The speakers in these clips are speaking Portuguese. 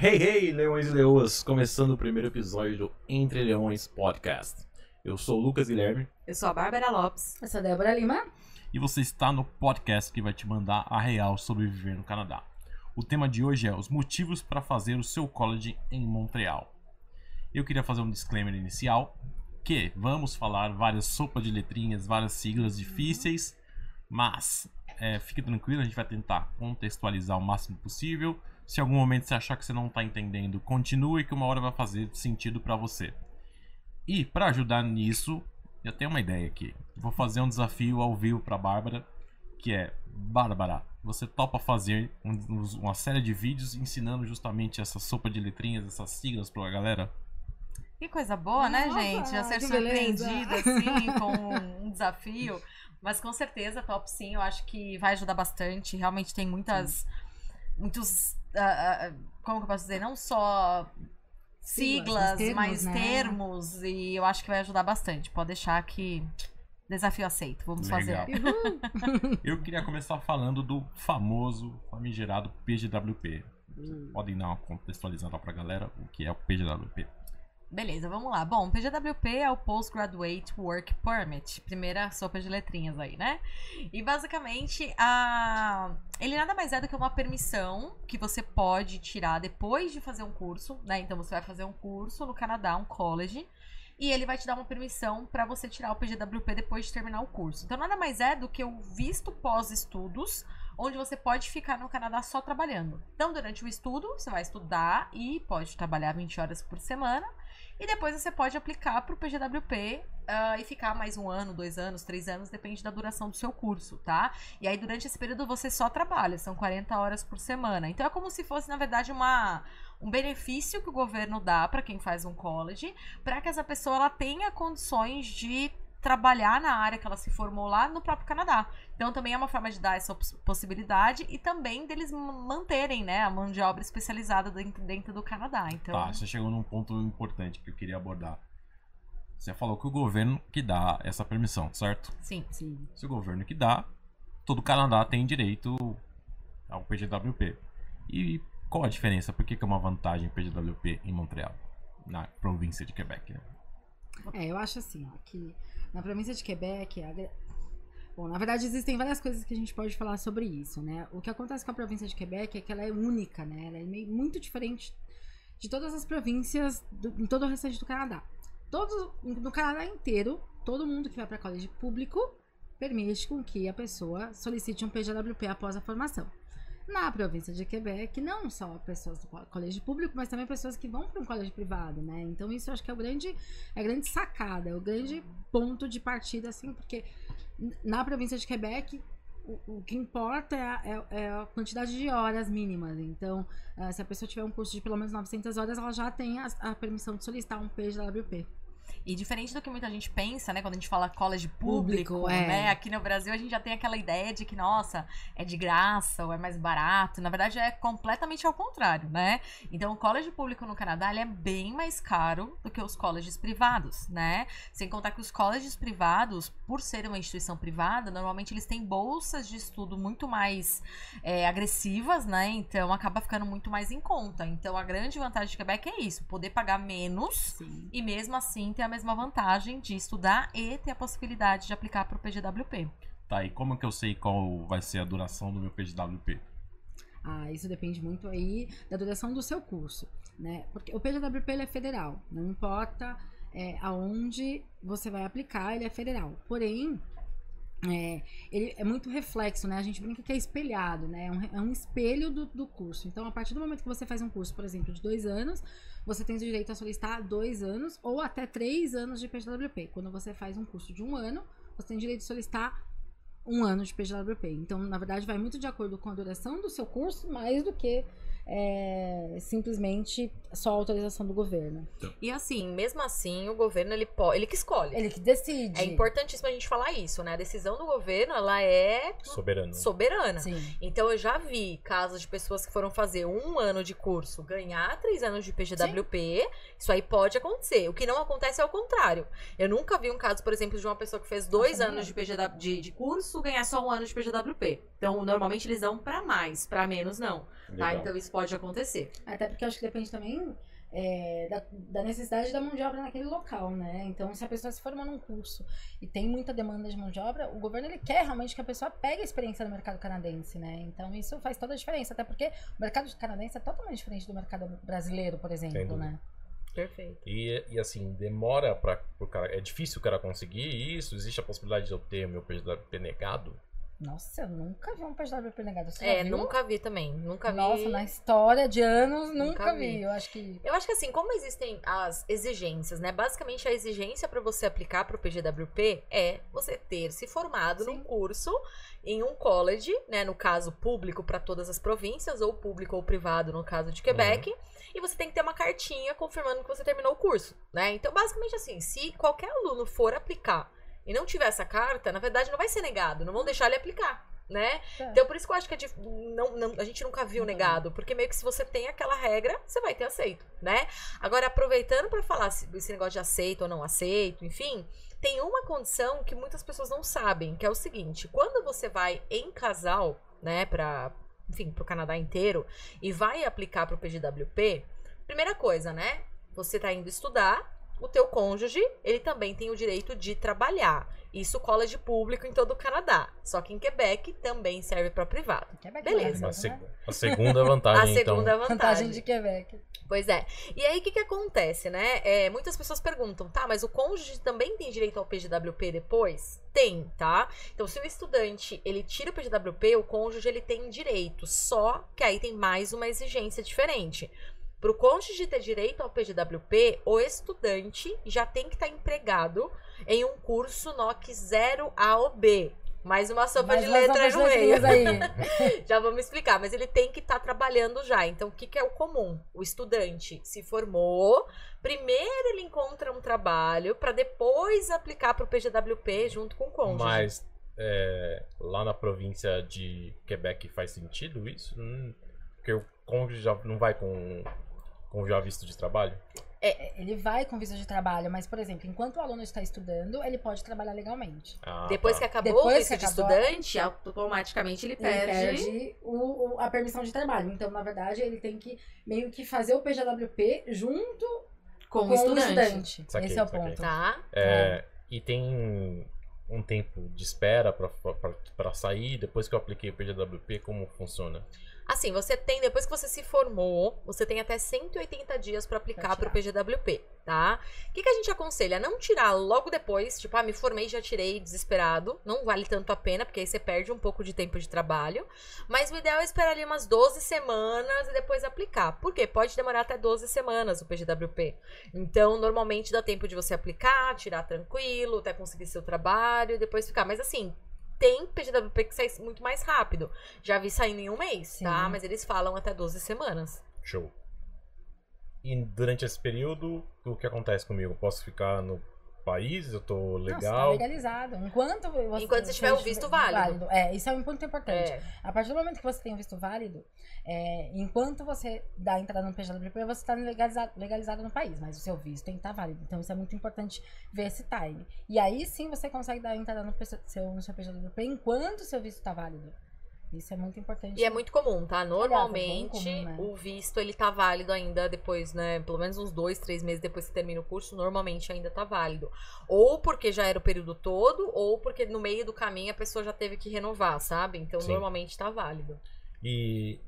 Hey, hey, leões e leoas! Começando o primeiro episódio do Entre Leões Podcast. Eu sou o Lucas Guilherme. Eu sou a Bárbara Lopes. Eu sou a Débora Lima. E você está no podcast que vai te mandar a real sobre viver no Canadá. O tema de hoje é os motivos para fazer o seu college em Montreal. Eu queria fazer um disclaimer inicial que vamos falar várias sopas de letrinhas, várias siglas difíceis, mas é, fique tranquilo, a gente vai tentar contextualizar o máximo possível. Se em algum momento você achar que você não está entendendo, continue que uma hora vai fazer sentido para você. E para ajudar nisso, eu tenho uma ideia aqui. Vou fazer um desafio ao vivo para Bárbara, que é Bárbara, você topa fazer um, uma série de vídeos ensinando justamente essa sopa de letrinhas, essas siglas para a galera? Que coisa boa, né, Nossa, gente? Já ser surpreendida assim com um desafio. Mas com certeza, top sim, eu acho que vai ajudar bastante. Realmente tem muitas. Muitos. Como que eu posso dizer? Não só siglas, Siglas, termos, mas né? termos. E eu acho que vai ajudar bastante. Pode deixar que. Desafio aceito. Vamos Legal. fazer. Eu queria começar falando do famoso, famigerado PGWP. Podem dar uma contextualizada pra galera o que é o PGWP. Beleza, vamos lá. Bom, PGWP é o Postgraduate Work Permit. Primeira sopa de letrinhas aí, né? E basicamente, a... ele nada mais é do que uma permissão que você pode tirar depois de fazer um curso, né? Então você vai fazer um curso no Canadá, um college, e ele vai te dar uma permissão para você tirar o PGWP depois de terminar o curso. Então nada mais é do que o visto pós-estudos, onde você pode ficar no Canadá só trabalhando. Então durante o estudo, você vai estudar e pode trabalhar 20 horas por semana. E depois você pode aplicar para o PGWP ah, e ficar mais um ano, dois anos, três anos, depende da duração do seu curso, tá? E aí, durante esse período, você só trabalha, são 40 horas por semana. Então, é como se fosse, na verdade, uma, um benefício que o governo dá para quem faz um college, para que essa pessoa ela tenha condições de trabalhar na área que ela se formou lá no próprio Canadá. Então também é uma forma de dar essa poss- possibilidade e também deles manterem, né, a mão de obra especializada dentro, dentro do Canadá. Então, Tá, você chegou num ponto importante que eu queria abordar. Você falou que o governo que dá essa permissão, certo? sim. Sim. Se o governo que dá, todo Canadá tem direito ao PGWP. E qual a diferença? Por que, que é uma vantagem PGWP em Montreal? Na província de Quebec, né? É, eu acho assim, ó, que na província de Quebec, a bom, na verdade existem várias coisas que a gente pode falar sobre isso, né? O que acontece com a província de Quebec é que ela é única, né? Ela é meio, muito diferente de todas as províncias do, em todo o restante do Canadá. Todos, no Canadá inteiro, todo mundo que vai para colégio público permite com que a pessoa solicite um PGWP após a formação. Na província de Quebec, não só pessoas do colégio público, mas também pessoas que vão para um colégio privado, né? Então isso acho que é o grande, é a grande sacada, é o grande ponto de partida, assim, porque na província de Quebec o, o que importa é a, é- é a quantidade de horas mínimas. Então, ah, se a pessoa tiver um curso de pelo menos 900 horas, ela já tem a, a permissão de solicitar um PGWP. E diferente do que muita gente pensa, né, quando a gente fala college público, Público, é. né, aqui no Brasil a gente já tem aquela ideia de que, nossa, é de graça ou é mais barato. Na verdade, é completamente ao contrário, né? Então, o college público no Canadá, ele é bem mais caro do que os colleges privados, né? Sem contar que os colleges privados, por serem uma instituição privada, normalmente eles têm bolsas de estudo muito mais é, agressivas, né? Então, acaba ficando muito mais em conta. Então, a grande vantagem de Quebec é isso, poder pagar menos Sim. e mesmo assim ter a mesma vantagem de estudar e ter a possibilidade de aplicar para o PGWP. Tá, e como que eu sei qual vai ser a duração do meu PGWP? Ah, isso depende muito aí da duração do seu curso, né? Porque o PGWP ele é federal, não importa é, aonde você vai aplicar, ele é federal. Porém, é, ele é muito reflexo, né? A gente brinca que é espelhado, né? É um, é um espelho do, do curso. Então, a partir do momento que você faz um curso, por exemplo, de dois anos, você tem o direito a solicitar dois anos ou até três anos de PGWP. Quando você faz um curso de um ano, você tem direito de solicitar um ano de PGWP. Então, na verdade, vai muito de acordo com a duração do seu curso, mais do que é, simplesmente só a autorização do governo. E assim, mesmo assim, o governo ele pode, ele que escolhe. Ele que decide. É importantíssimo a gente falar isso, né? A decisão do governo, ela é Soberano. soberana. Sim. Então eu já vi casos de pessoas que foram fazer um ano de curso, ganhar três anos de PGWP. Isso aí pode acontecer. O que não acontece é o contrário. Eu nunca vi um caso, por exemplo, de uma pessoa que fez dois Nossa, anos de. PGW, de, de curso ganhar só um ano de PGWP. Então, normalmente eles dão pra mais, pra menos não. Tá? Então isso pode acontecer. Até porque eu acho que depende também é, da, da necessidade da mão de obra naquele local, né? Então, se a pessoa se formar num curso e tem muita demanda de mão de obra, o governo ele quer realmente que a pessoa pegue a experiência no mercado canadense, né? Então, isso faz toda a diferença, até porque o mercado canadense é totalmente diferente do mercado brasileiro, por exemplo, dúvida. né? Perfeito. E, e assim, demora para o cara. É difícil o cara conseguir isso? Existe a possibilidade de eu ter o meu PGWP negado? Nossa, eu nunca vi um PGWP negado. Você É, viu? nunca vi também. Nunca vi. Nossa, na história de anos, nunca, Nunca vi. vi. Eu acho que. Eu acho que assim, como existem as exigências, né? Basicamente, a exigência para você aplicar para o PGWP é você ter se formado Sim. num curso em um college, né? No caso, público para todas as províncias, ou público ou privado, no caso de Quebec. E você tem que ter uma cartinha confirmando que você terminou o curso, né? Então, basicamente assim, se qualquer aluno for aplicar e não tiver essa carta, na verdade não vai ser negado, não vão deixar ele aplicar. Né? É. Então, por isso que eu acho que é não, não- a gente nunca viu negado, porque meio que se você tem aquela regra, você vai ter aceito, né? Agora, aproveitando para falar se- esse negócio de aceito ou não aceito, enfim, tem uma condição que muitas pessoas não sabem, que é o seguinte: quando você vai em casal, né, para, enfim, pro Canadá inteiro e vai aplicar pro PGWP, primeira coisa, né? Você tá indo estudar, o teu cônjuge, ele também tem o direito de trabalhar. Isso college público em todo o Canadá. Só que em Quebec também serve para privado. Quebec Beleza. A, né? seg- a segunda vantagem, A segunda então. vantagem. Vantagem de Quebec. Pois é. E aí, o que, que acontece, né? É, muitas pessoas perguntam, tá, mas o cônjuge também tem direito ao PGWP depois? Tem, tá? Então, se o estudante, ele tira o PGWP, o cônjuge, ele tem direito. Só que aí tem mais uma exigência diferente. Para o cônjuge ter direito ao PGWP, o estudante já tem que estar empregado em um curso NOC 0A ou B. Mais uma sopa Mais de letra no meio. Já vamos explicar, mas ele tem que estar trabalhando já. Então, o que, que é o comum? O estudante se formou, primeiro ele encontra um trabalho para depois aplicar para o PGWP junto com o cônjuge. Mas é, lá na província de Quebec faz sentido isso? Hum, porque o cônjuge já não vai com, com já visto de trabalho? Ele vai com visto de trabalho, mas, por exemplo, enquanto o aluno está estudando, ele pode trabalhar legalmente. Ah, Depois tá. que acabou Depois o visto de acabou- estudante, automaticamente ele Ele perde. perde o, o- a permissão de trabalho. Então, na verdade, ele tem que meio que fazer o PGWP junto com com o estudante. Saquei, Esse é o saquei. ponto. Tá? É, E tem um tempo de espera pra sair? Depois que eu apliquei o PGWP, como funciona? Assim, você tem, depois que você se formou, você tem até 180 dias para aplicar Pra pro PGWP, tá? O que, que a gente aconselha? Não tirar logo depois, tipo, ah, me formei, já tirei, desesperado. Não vale tanto a pena, porque aí você perde um pouco de tempo de trabalho. Mas o ideal é esperar ali umas 12 semanas e depois aplicar. Por quê? Pode demorar até 12 semanas o PGWP. Então, normalmente dá tempo de você aplicar, tirar tranquilo, até conseguir seu trabalho e depois ficar. Mas assim, tem PGWP que sai muito mais rápido. Já vi saindo em um mês, Sim. tá? Mas eles falam até 12 semanas. Show. E durante esse período, o que acontece comigo? Eu posso ficar no país? Eu tô Não, você tá legal? legalizado. Enquanto você, Enquanto você tiver o visto válido. É, isso é um ponto importante. É. A partir do momento que você tem o visto válido, é, enquanto você dá a entrada no PGWP, você está legalizado, legalizado no país, mas o seu visto tem que estar válido. Então isso é muito importante ver esse time. E aí sim você consegue dar a entrada no, seu, no seu PGWP enquanto o seu visto está válido. Isso é muito importante. E é muito comum, tá? Normalmente, bem comum, né? o visto ele tá válido ainda depois, né? Pelo menos uns dois, três meses depois que termina o curso, normalmente ainda tá válido. Ou porque já era o período todo, ou porque no meio do caminho a pessoa já teve que renovar, sabe? Então, Sim. normalmente tá válido. E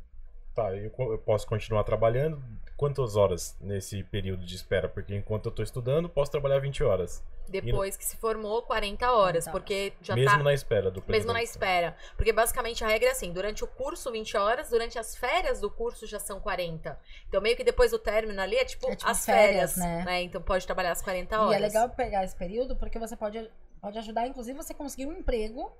tá, eu, eu posso continuar trabalhando quantas horas nesse período de espera? Porque enquanto eu tô estudando, posso trabalhar 20 horas. Depois que se formou, 40 horas, 40 horas. porque já mesmo tá. na espera do Mesmo na espera. Porque basicamente a regra é assim: durante o curso, 20 horas, durante as férias do curso já são 40. Então, meio que depois do término ali é tipo, É tipo as férias, férias, né? Então pode trabalhar as 40 E horas. é legal pegar esse período porque você pode, pode ajudar, inclusive, você conseguir um emprego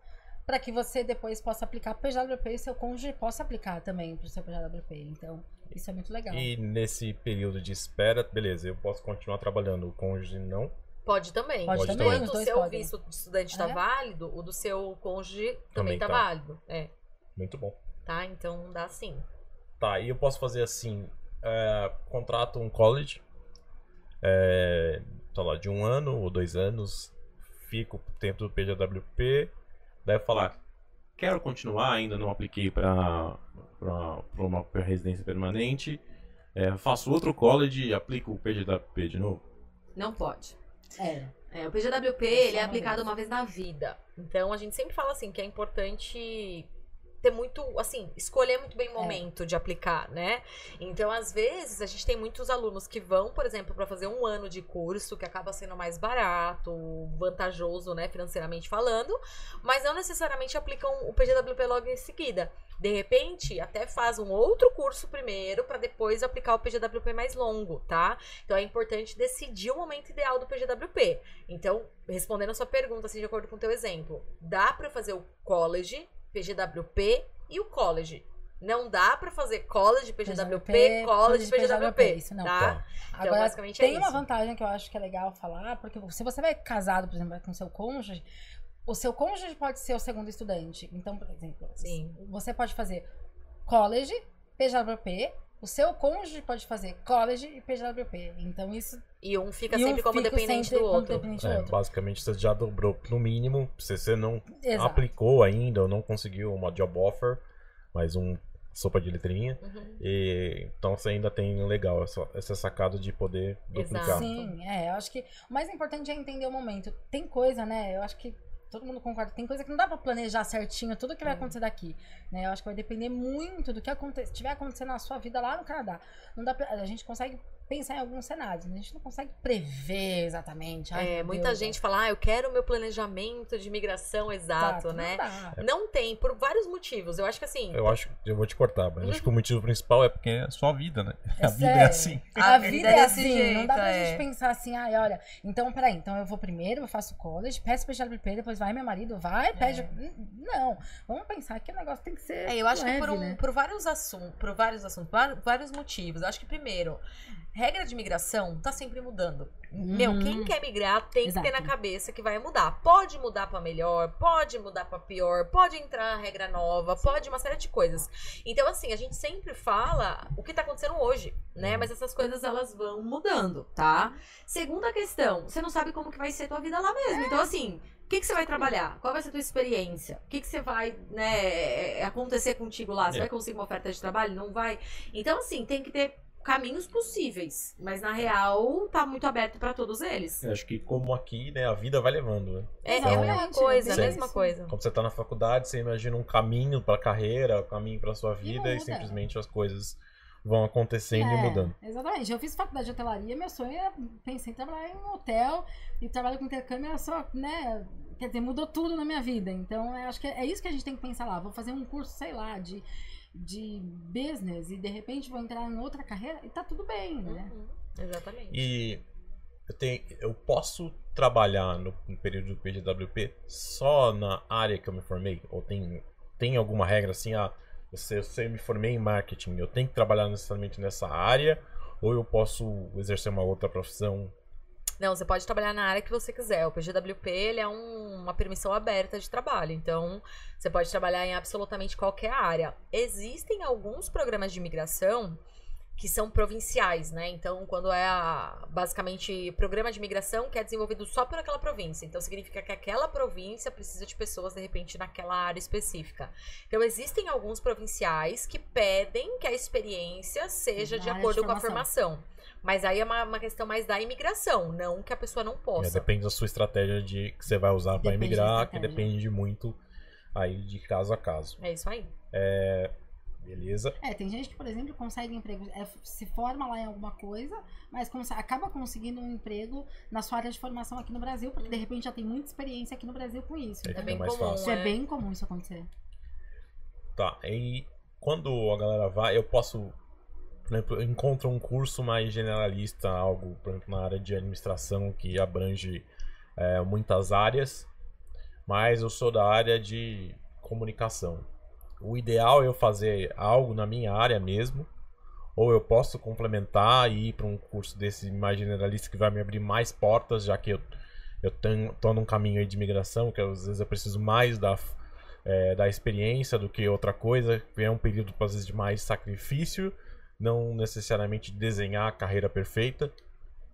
para que você depois possa aplicar pro PJWP e seu cônjuge possa aplicar também pro seu PJWP. Então, isso é muito legal. E nesse período de espera, beleza, eu posso continuar trabalhando, o cônjuge não. Pode também. Pode também, Enquanto os o seu podem. visto de estudante tá É. válido, o do seu cônjuge Também também, tá, tá. válido. É, Muito bom. tá? Então dá sim. Tá, e eu posso fazer assim, é, contrato um college, é, sei lá, de um ano ou dois anos, fico por tempo do PJWP, daí eu falar, quero continuar, ainda não apliquei para uma residência permanente, é, faço outro college e aplico o PGWP de novo? Não pode. É. É, o PGWP ele é aplicado uma vez na vida. Então a gente sempre fala assim que é importante ter muito, assim, escolher muito bem o momento de aplicar, né? Então, às vezes, a gente tem muitos alunos que vão, por exemplo, para fazer um ano de curso, que acaba sendo mais barato, vantajoso, né, financeiramente falando, mas não necessariamente aplicam o PGWP logo em seguida. De repente, até faz um outro curso primeiro para depois aplicar o PGWP mais longo, tá? Então é importante decidir o momento ideal do PGWP. Então, respondendo a sua pergunta, assim, de acordo com o teu exemplo, dá para fazer o college PGWP e o college. Não dá pra fazer college, PGWP, PGWP, college, PGWP. isso não. Tá? Então, Agora, basicamente tem é uma isso. vantagem que eu acho que é legal falar, porque se você vai casado, por exemplo, com seu cônjuge, o seu cônjuge pode ser o segundo estudante. Então, por exemplo, Sim. você pode fazer college, PGWP, o seu cônjuge pode fazer college e PGWP. Então, isso E um fica e um sempre como fica dependente sempre do como outro. dependente do É, outro. basicamente você já dobrou no mínimo, se você não Exato. aplicou ainda ou não conseguiu uma job offer, mais um sopa de letrinha. Uhum. E, então você ainda tem legal essa, essa sacada de poder duplicar. Exato. Sim, é, eu acho que o mais importante é entender o momento. Tem coisa, né? Eu acho que todo mundo concorda, tem coisa que não dá pra planejar certinho tudo que vai É. acontecer daqui, né? Eu acho que vai depender muito do que aconte estiver acontecendo na sua vida lá no Canadá. Não dá pra, a gente consegue pensar em alguns cenários, mas a gente não consegue prever exatamente. Ai, É, muita Deus, gente fala, ah, eu quero o meu planejamento de imigração exato, não né? dá. Não tem, por vários motivos. Eu acho que assim. Eu acho, eu vou te cortar, mas acho que o motivo principal é porque é sua vida, né? É a vida é sério. assim. A, A vida, vida é é desse assim, não dá jeito, pra é. gente pensar assim, ai, olha, então peraí, então eu vou primeiro, eu faço college, peço pra GWP, depois vai meu marido, vai, pede. Não, vamos pensar que o negócio tem que ser. É, eu acho que leve, por, um- né? por vários assuntos, por vários assuntos, vários motivos. Eu acho que primeiro, regra de migração tá sempre mudando. Meu, Uhum. quem quer migrar tem que ter Exato. na cabeça que vai mudar. Pode mudar pra melhor, pode mudar pra pior, pode entrar regra nova, pode uma série de coisas. Então assim, a gente sempre fala o que tá acontecendo hoje, né? Mas essas coisas elas vão mudando, tá? Segunda questão, você não sabe como que vai ser tua vida lá mesmo. Então assim, o que, que você vai trabalhar? Qual vai ser a tua experiência? O que, que você vai, né, acontecer contigo lá? Você É. vai conseguir uma oferta de trabalho? Não vai? Então, assim, tem que ter caminhos possíveis. Mas, na real, tá muito aberto pra todos eles. Eu acho que como aqui, né, a vida vai levando, né? É, é a mesma é coisa, a bem mesma coisa. Quando você tá na faculdade, você imagina um caminho pra carreira, um caminho pra sua vida e, muda. simplesmente as coisas vão acontecendo e É, mudando. Exatamente. Eu fiz faculdade de hotelaria, meu sonho era pensei em trabalhar em um hotel e trabalho com intercâmbio era só, né? Quer dizer, mudou tudo na minha vida. Então, acho que é isso que a gente tem que pensar lá. Vou fazer um curso, sei lá, de, de business e de repente vou entrar em outra carreira e tá tudo bem, né? Uhum, Exatamente. E eu, tenho, eu posso trabalhar no, no período do PGWP só na área que eu me formei? Ou tem, tem alguma regra assim, ah, se, se eu me formei em marketing, eu tenho que trabalhar necessariamente nessa área? Ou eu posso exercer uma outra profissão? Não, você pode trabalhar na área que você quiser. O PGWP ele é um- uma permissão aberta de trabalho. Então, você pode trabalhar em absolutamente qualquer área. Existem alguns programas de imigração que são provinciais, né? Então, quando é a, basicamente programa de imigração que é desenvolvido só por aquela província. Então, significa que aquela província precisa de pessoas, de repente, naquela área específica. Então, existem alguns provinciais que pedem que a experiência seja Na de área de acordo com a formação. Mas aí é uma, uma questão mais da imigração, não que a pessoa não É, possa. depende da sua estratégia de que você vai usar para imigrar, que depende muito aí de caso a caso. É isso aí. Beleza? É, tem gente que, por exemplo, consegue emprego, é, se forma lá em alguma coisa, mas cons- acaba conseguindo um emprego na sua área de formação aqui no Brasil, porque de repente já tem muita experiência aqui no Brasil com isso. É É bem mais comum. fácil. Isso é é. bem comum isso acontecer. Tá, e quando a galera vai, eu posso, por exemplo, eu encontro um curso mais generalista, algo, por exemplo, na área de administração que abrange é, muitas áreas, mas eu sou da área de comunicação. O ideal é eu fazer algo na minha área mesmo, ou eu posso complementar e ir para um curso desse mais generalista que vai me abrir mais portas, já que eu, eu tô num caminho de migração, que às vezes eu preciso mais da, é, da experiência do que outra coisa. É um período, às vezes, de mais sacrifício, não necessariamente desenhar a carreira perfeita.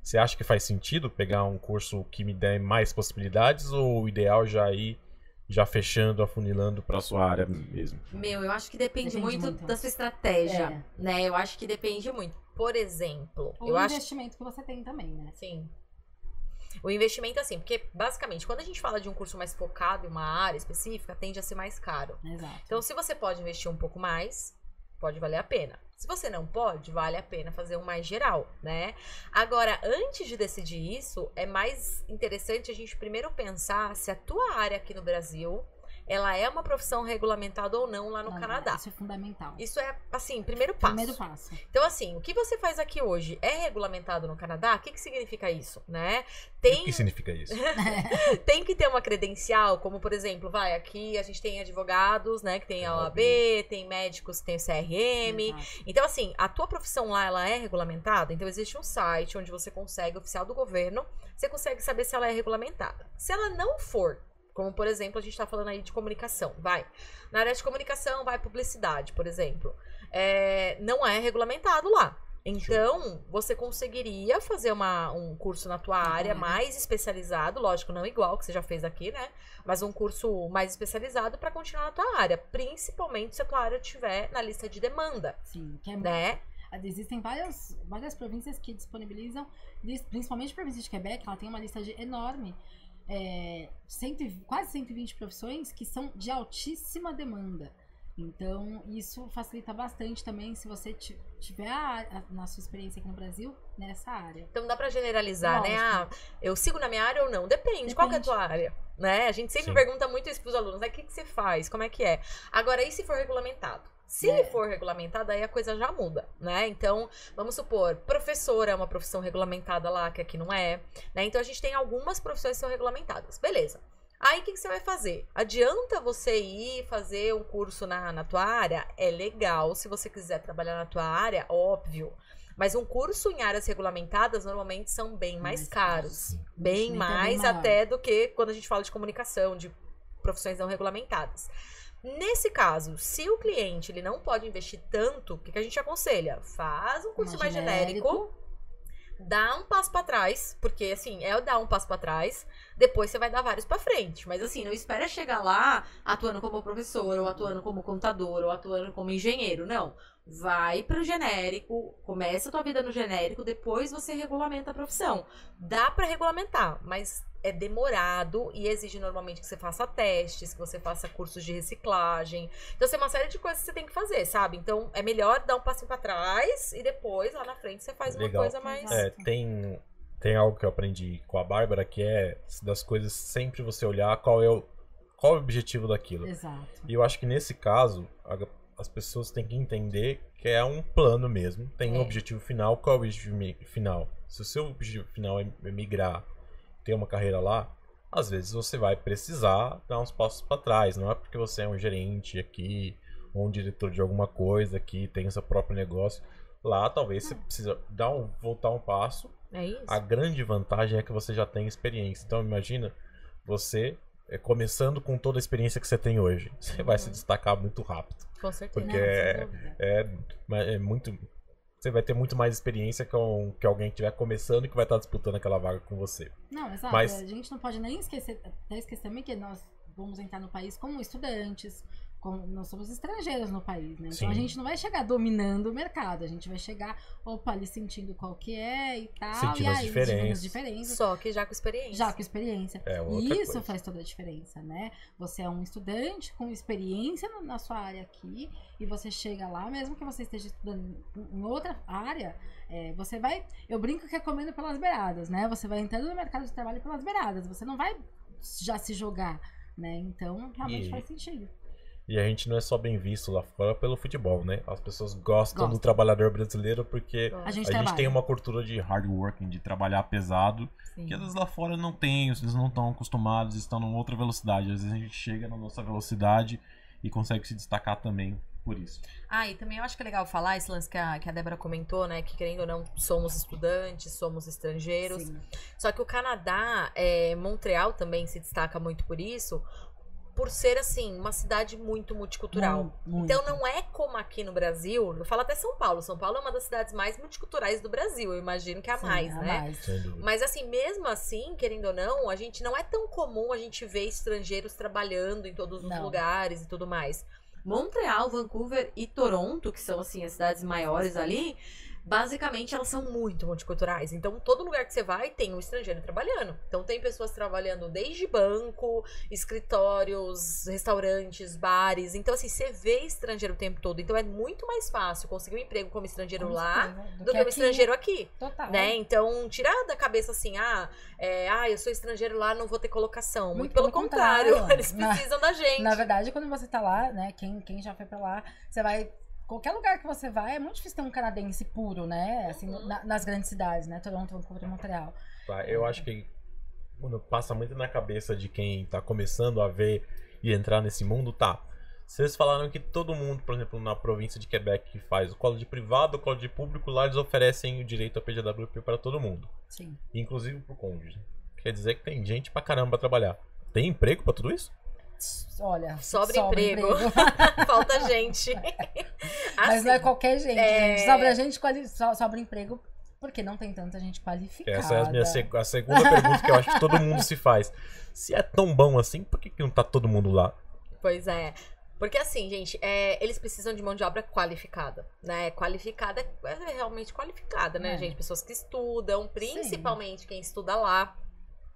Você acha que faz sentido pegar um curso que me dê mais possibilidades ou o ideal já é ir já fechando, afunilando para Pra sua área mesmo. Meu, eu acho que depende, Depende muito, muito. da sua estratégia, É. né? Eu acho que depende muito. Por exemplo, O eu acho investimento que você tem também, né? Sim. O investimento, assim, porque basicamente, quando a gente fala de um curso mais focado em uma área específica, tende a ser mais caro. Exato. Então, se você pode investir um pouco mais, pode valer a pena. Se você não pode, vale a pena fazer um mais geral, né? Agora, antes de decidir isso, é mais interessante a gente primeiro pensar se a tua área aqui no Brasil, ela é uma profissão regulamentada ou não lá no Não, Canadá. Isso é fundamental. Isso é, assim, primeiro passo. Primeiro passo. Então, assim, o que você faz aqui hoje é regulamentado no Canadá? O que, que significa isso, né? O Tem, que significa isso? tem que ter uma credencial, como por exemplo, vai, aqui a gente tem advogados, né, que tem a OAB, tem médicos que tem o CRM. Exato. Então, assim, a tua profissão lá, ela é regulamentada? Então, existe um site onde você consegue, oficial do governo, você consegue saber se ela é regulamentada. Se ela não for, como por exemplo, a gente tá falando aí de comunicação, vai. Na área de comunicação, vai publicidade, por exemplo. É, não é regulamentado lá. Então, você conseguiria fazer uma, um curso na tua área área. mais especializado, lógico, não igual que você já fez aqui, né? Mas um curso mais especializado para continuar na tua área, principalmente se a tua área estiver na lista de demanda, Sim, que é né? Existem várias, várias províncias que disponibilizam, principalmente a província de Quebec, ela tem uma lista de enorme, é, cento e- quase 120 profissões que são de altíssima demanda. Então, isso facilita bastante também se você ti- tiver a, a- na sua experiência aqui no Brasil nessa área. Então dá pra generalizar, né? Ah, Lógico. eu sigo na minha área ou não? Depende. Qual que é a Depende. tua área? Né? A gente sempre Sim. pergunta muito isso pros alunos, né? O que, que você faz? Como é que é? Agora, e se for regulamentado? Se É. for regulamentado, aí a coisa já muda, né? Então, vamos supor, professor é uma profissão regulamentada lá, que aqui não é, né? Então, a gente tem algumas profissões que são regulamentadas. Beleza. Aí, o que, que você vai fazer? Adianta você ir fazer um curso na, na tua área? É legal, se você quiser trabalhar na tua área, óbvio. Mas um curso em áreas regulamentadas normalmente são bem mais, Mais caros. caros. Bem Investimento é mais bem maior. até do que quando a gente fala de comunicação, de profissões não regulamentadas. Nesse caso, se o cliente ele não pode investir tanto, o que, que a gente aconselha? Faz um curso Mais mais genérico, genérico. dá um passo pra trás, porque assim, é dar um passo pra trás, depois você vai dar vários pra frente. Mas assim, não espera chegar lá atuando como professor, ou atuando como contador, ou atuando como engenheiro, não. Vai pro genérico, começa a tua vida no genérico, depois você regulamenta a profissão. Dá pra regulamentar, mas é demorado e exige normalmente que você faça testes, que você faça cursos de reciclagem. Então, tem uma série de coisas que você tem que fazer, sabe? Então, é melhor dar um passinho pra trás e depois, lá na frente, você faz uma Legal. coisa mais. É, tem, tem algo que eu aprendi com a Bárbara que é das coisas sempre você olhar qual é o, qual é o objetivo daquilo. Exato. E eu acho que nesse caso, a- as pessoas têm que entender que é um plano mesmo. Tem um É. objetivo final. Qual é o objetivo final? Se o seu objetivo final é migrar, ter uma carreira lá, às vezes você vai precisar dar uns passos para trás. Não é porque você é um gerente aqui, ou um diretor de alguma coisa que tem seu próprio negócio. Lá, talvez você precisa dar um, voltar um passo É isso? a grande vantagem é que você já tem experiência. Então imagina você é, começando com toda a experiência que você tem hoje. Você vai se destacar muito rápido. Com certeza. Porque Não, é, é, é muito. Você vai ter muito mais experiência com, que alguém que estiver começando e que vai estar disputando aquela vaga com você. Não, exato. Mas- A gente não pode nem esquecer, até esquecer que nós vamos entrar no país como estudantes, nós somos estrangeiros no país, né? Então Sim. a gente não vai chegar dominando o mercado, a gente vai chegar, opa, ali sentindo qual que é e tal, Sentindo e as aí diferenças. sentindo as diferenças. Só que já com experiência. Já com experiência. É outra E isso coisa. faz toda a diferença, né? Você é um estudante com experiência na sua área aqui e você chega lá, mesmo que você esteja estudando em outra área, é, você vai. Eu brinco que é comendo pelas beiradas, né? Você vai entrando no mercado de trabalho pelas beiradas, você não vai já se jogar, né? Então, realmente E- faz sentido. E a gente não é só bem visto lá fora pelo futebol, né? As pessoas gostam do trabalhador brasileiro porque A a gente gente, trabalha. tem uma cultura de De hard working, de trabalhar pesado, Sim. que às vezes lá fora não tem, eles não estão acostumados, estão numa outra velocidade. Às vezes a gente chega na nossa velocidade e consegue se destacar também por isso. Ah, e também eu acho que é legal falar esse lance que a, que a Débora comentou, né? Que querendo ou não, somos estudantes, somos estrangeiros. Sim. Só que o Canadá, é, Montreal também se destaca muito por isso. Por ser assim, uma cidade muito multicultural. Muito, muito. Então não é como aqui no Brasil, eu falo até São Paulo. São Paulo é uma das cidades mais multiculturais do Brasil, eu imagino que é a Sim, mais, a né? mais. Mas assim, mesmo assim, querendo ou não, a gente não é tão comum a gente ver estrangeiros trabalhando em todos os Não. lugares e tudo mais. Montreal, Vancouver e Toronto, que são assim as cidades maiores ali, basicamente elas são muito multiculturais. Então, todo lugar que você vai tem um estrangeiro trabalhando. Então, tem pessoas trabalhando desde banco, escritórios, restaurantes, bares. Então, assim, você vê estrangeiro o tempo todo. Então, é muito mais fácil conseguir um emprego como estrangeiro lá certeza, do que um aqui. estrangeiro aqui Total. né? Então, tirar da cabeça assim, ah, é, ah, eu sou estrangeiro lá, não vou ter colocação. Muito, Muito pelo contrário, contrário. eles Na- precisam da gente. Na verdade, quando você tá lá, né? Quem, quem já foi pra lá, você vai. Qualquer lugar que você vai, é muito difícil ter um canadense puro, né? Assim, Uhum. na- nas grandes cidades, né? Toronto, Vancouver e Montreal. Tá, eu acho que quando passa muito na cabeça de quem tá começando a ver e entrar nesse mundo, tá. Vocês falaram que todo mundo, por exemplo, na província de Quebec que faz o college privado, o college público, lá eles oferecem o direito à PGWP para todo mundo, Sim. inclusive pro cônjuge. Quer dizer que tem gente pra caramba pra trabalhar. Tem emprego pra tudo isso? Olha. Sobra emprego. Falta gente. Mas não é qualquer gente, é- gente. Sobra gente, quali... so- sobra emprego porque não tem tanta gente qualificada. Essa é a, minha seg- a segunda pergunta que eu acho que todo mundo se faz. Se é tão bom assim, por que, que não tá todo mundo lá? Pois é. Porque assim, gente, é, eles precisam de mão de obra qualificada, né? Qualificada é realmente qualificada, né, É. gente? Pessoas que estudam, principalmente quem estuda lá.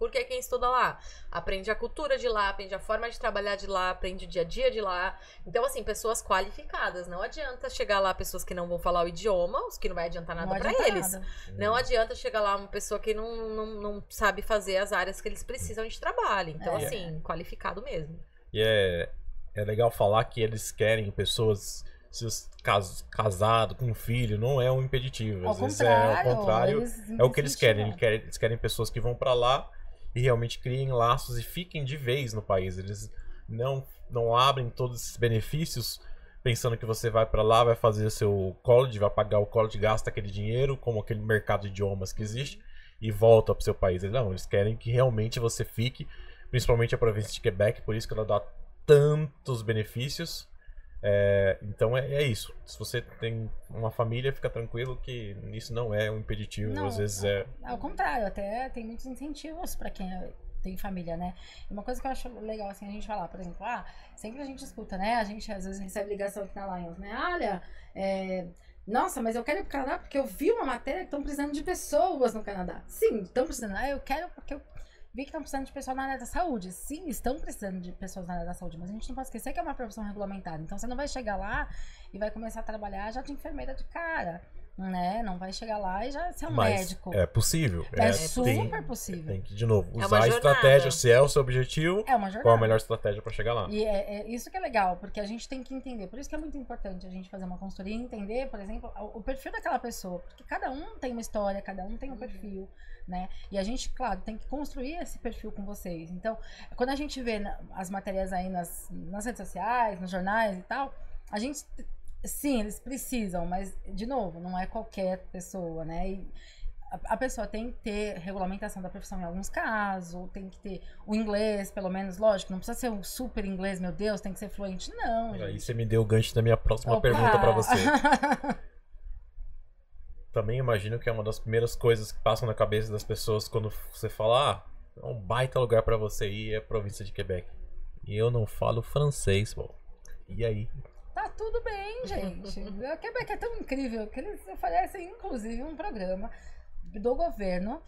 Porque quem estuda lá aprende a cultura de lá, aprende a forma de trabalhar de lá, aprende o dia a dia de lá. Então, assim, pessoas qualificadas. Não adianta chegar lá pessoas que não vão falar o idioma, os que não vai adiantar nada adianta eles. nada. Não adianta chegar lá uma pessoa que não, não, não sabe fazer as áreas que eles precisam de trabalho. Então, É. assim, qualificado mesmo. E é, é legal falar que eles querem pessoas se os cas, casado com um filho, não é um impeditivo. Às Ao vezes é ao contrário, É o que eles querem. Eles querem, eles querem pessoas que vão pra lá e realmente criem laços e fiquem de vez no país. Eles não, não abrem todos esses benefícios pensando que você vai pra lá, vai fazer o seu college, vai pagar o college, gasta aquele dinheiro, como aquele mercado de idiomas que existe, e volta pro seu país. Eles Não, eles querem que realmente você fique, principalmente a província de Quebec, por isso que ela dá tantos benefícios. É, então é, é isso. Se você tem uma família, fica tranquilo que isso não é um impeditivo. Não, Às vezes é. Ao contrário, até tem muitos incentivos pra quem é- tem família, né? Uma coisa que eu acho legal, assim, a gente falar, por exemplo, ah, sempre a gente escuta, né? A gente às vezes recebe ligação aqui na Lions, né? Olha, é, Nossa, mas eu quero ir pro Canadá porque eu vi uma matéria que estão precisando de pessoas no Canadá. Sim, estão precisando. Ah, eu quero porque eu vi que estão precisando de pessoal na área da saúde. Sim, estão precisando de pessoas na área da saúde, mas a gente não pode esquecer que é uma profissão regulamentada. Então você não vai chegar lá e vai começar a trabalhar já de enfermeira de cara, né? Não vai chegar lá e já ser um Mas médico. é possível. É, tem- super possível. Tem que, de novo, É usar a estratégia. Se é o seu objetivo, É qual a melhor estratégia pra chegar lá? E é, é isso que é legal, porque a gente tem que entender. Por isso que é muito importante a gente fazer uma consultoria e entender, por exemplo, o, perfil daquela pessoa. Porque cada um tem uma história, cada um tem um perfil, né? E a gente, claro, tem que construir esse perfil com vocês. Então, quando a gente vê as matérias aí nas, nas redes sociais, nos jornais e tal, a gente. Sim, eles precisam, mas, de novo, não é qualquer pessoa, né? E a, a pessoa tem que ter regulamentação da profissão em alguns casos, tem que ter o inglês, pelo menos, lógico, não precisa ser um super inglês, meu Deus, tem que ser fluente. Não, Aí você me deu o gancho da minha próxima Opa! pergunta pra você. Também imagino que é uma das primeiras coisas que passam na cabeça das pessoas quando você fala, ah, é um baita lugar pra você ir, é a província de Quebec. E eu não falo francês, pô. E aí? Tudo bem, gente. O Quebec é tão incrível que eles oferecem, inclusive, um programa do governo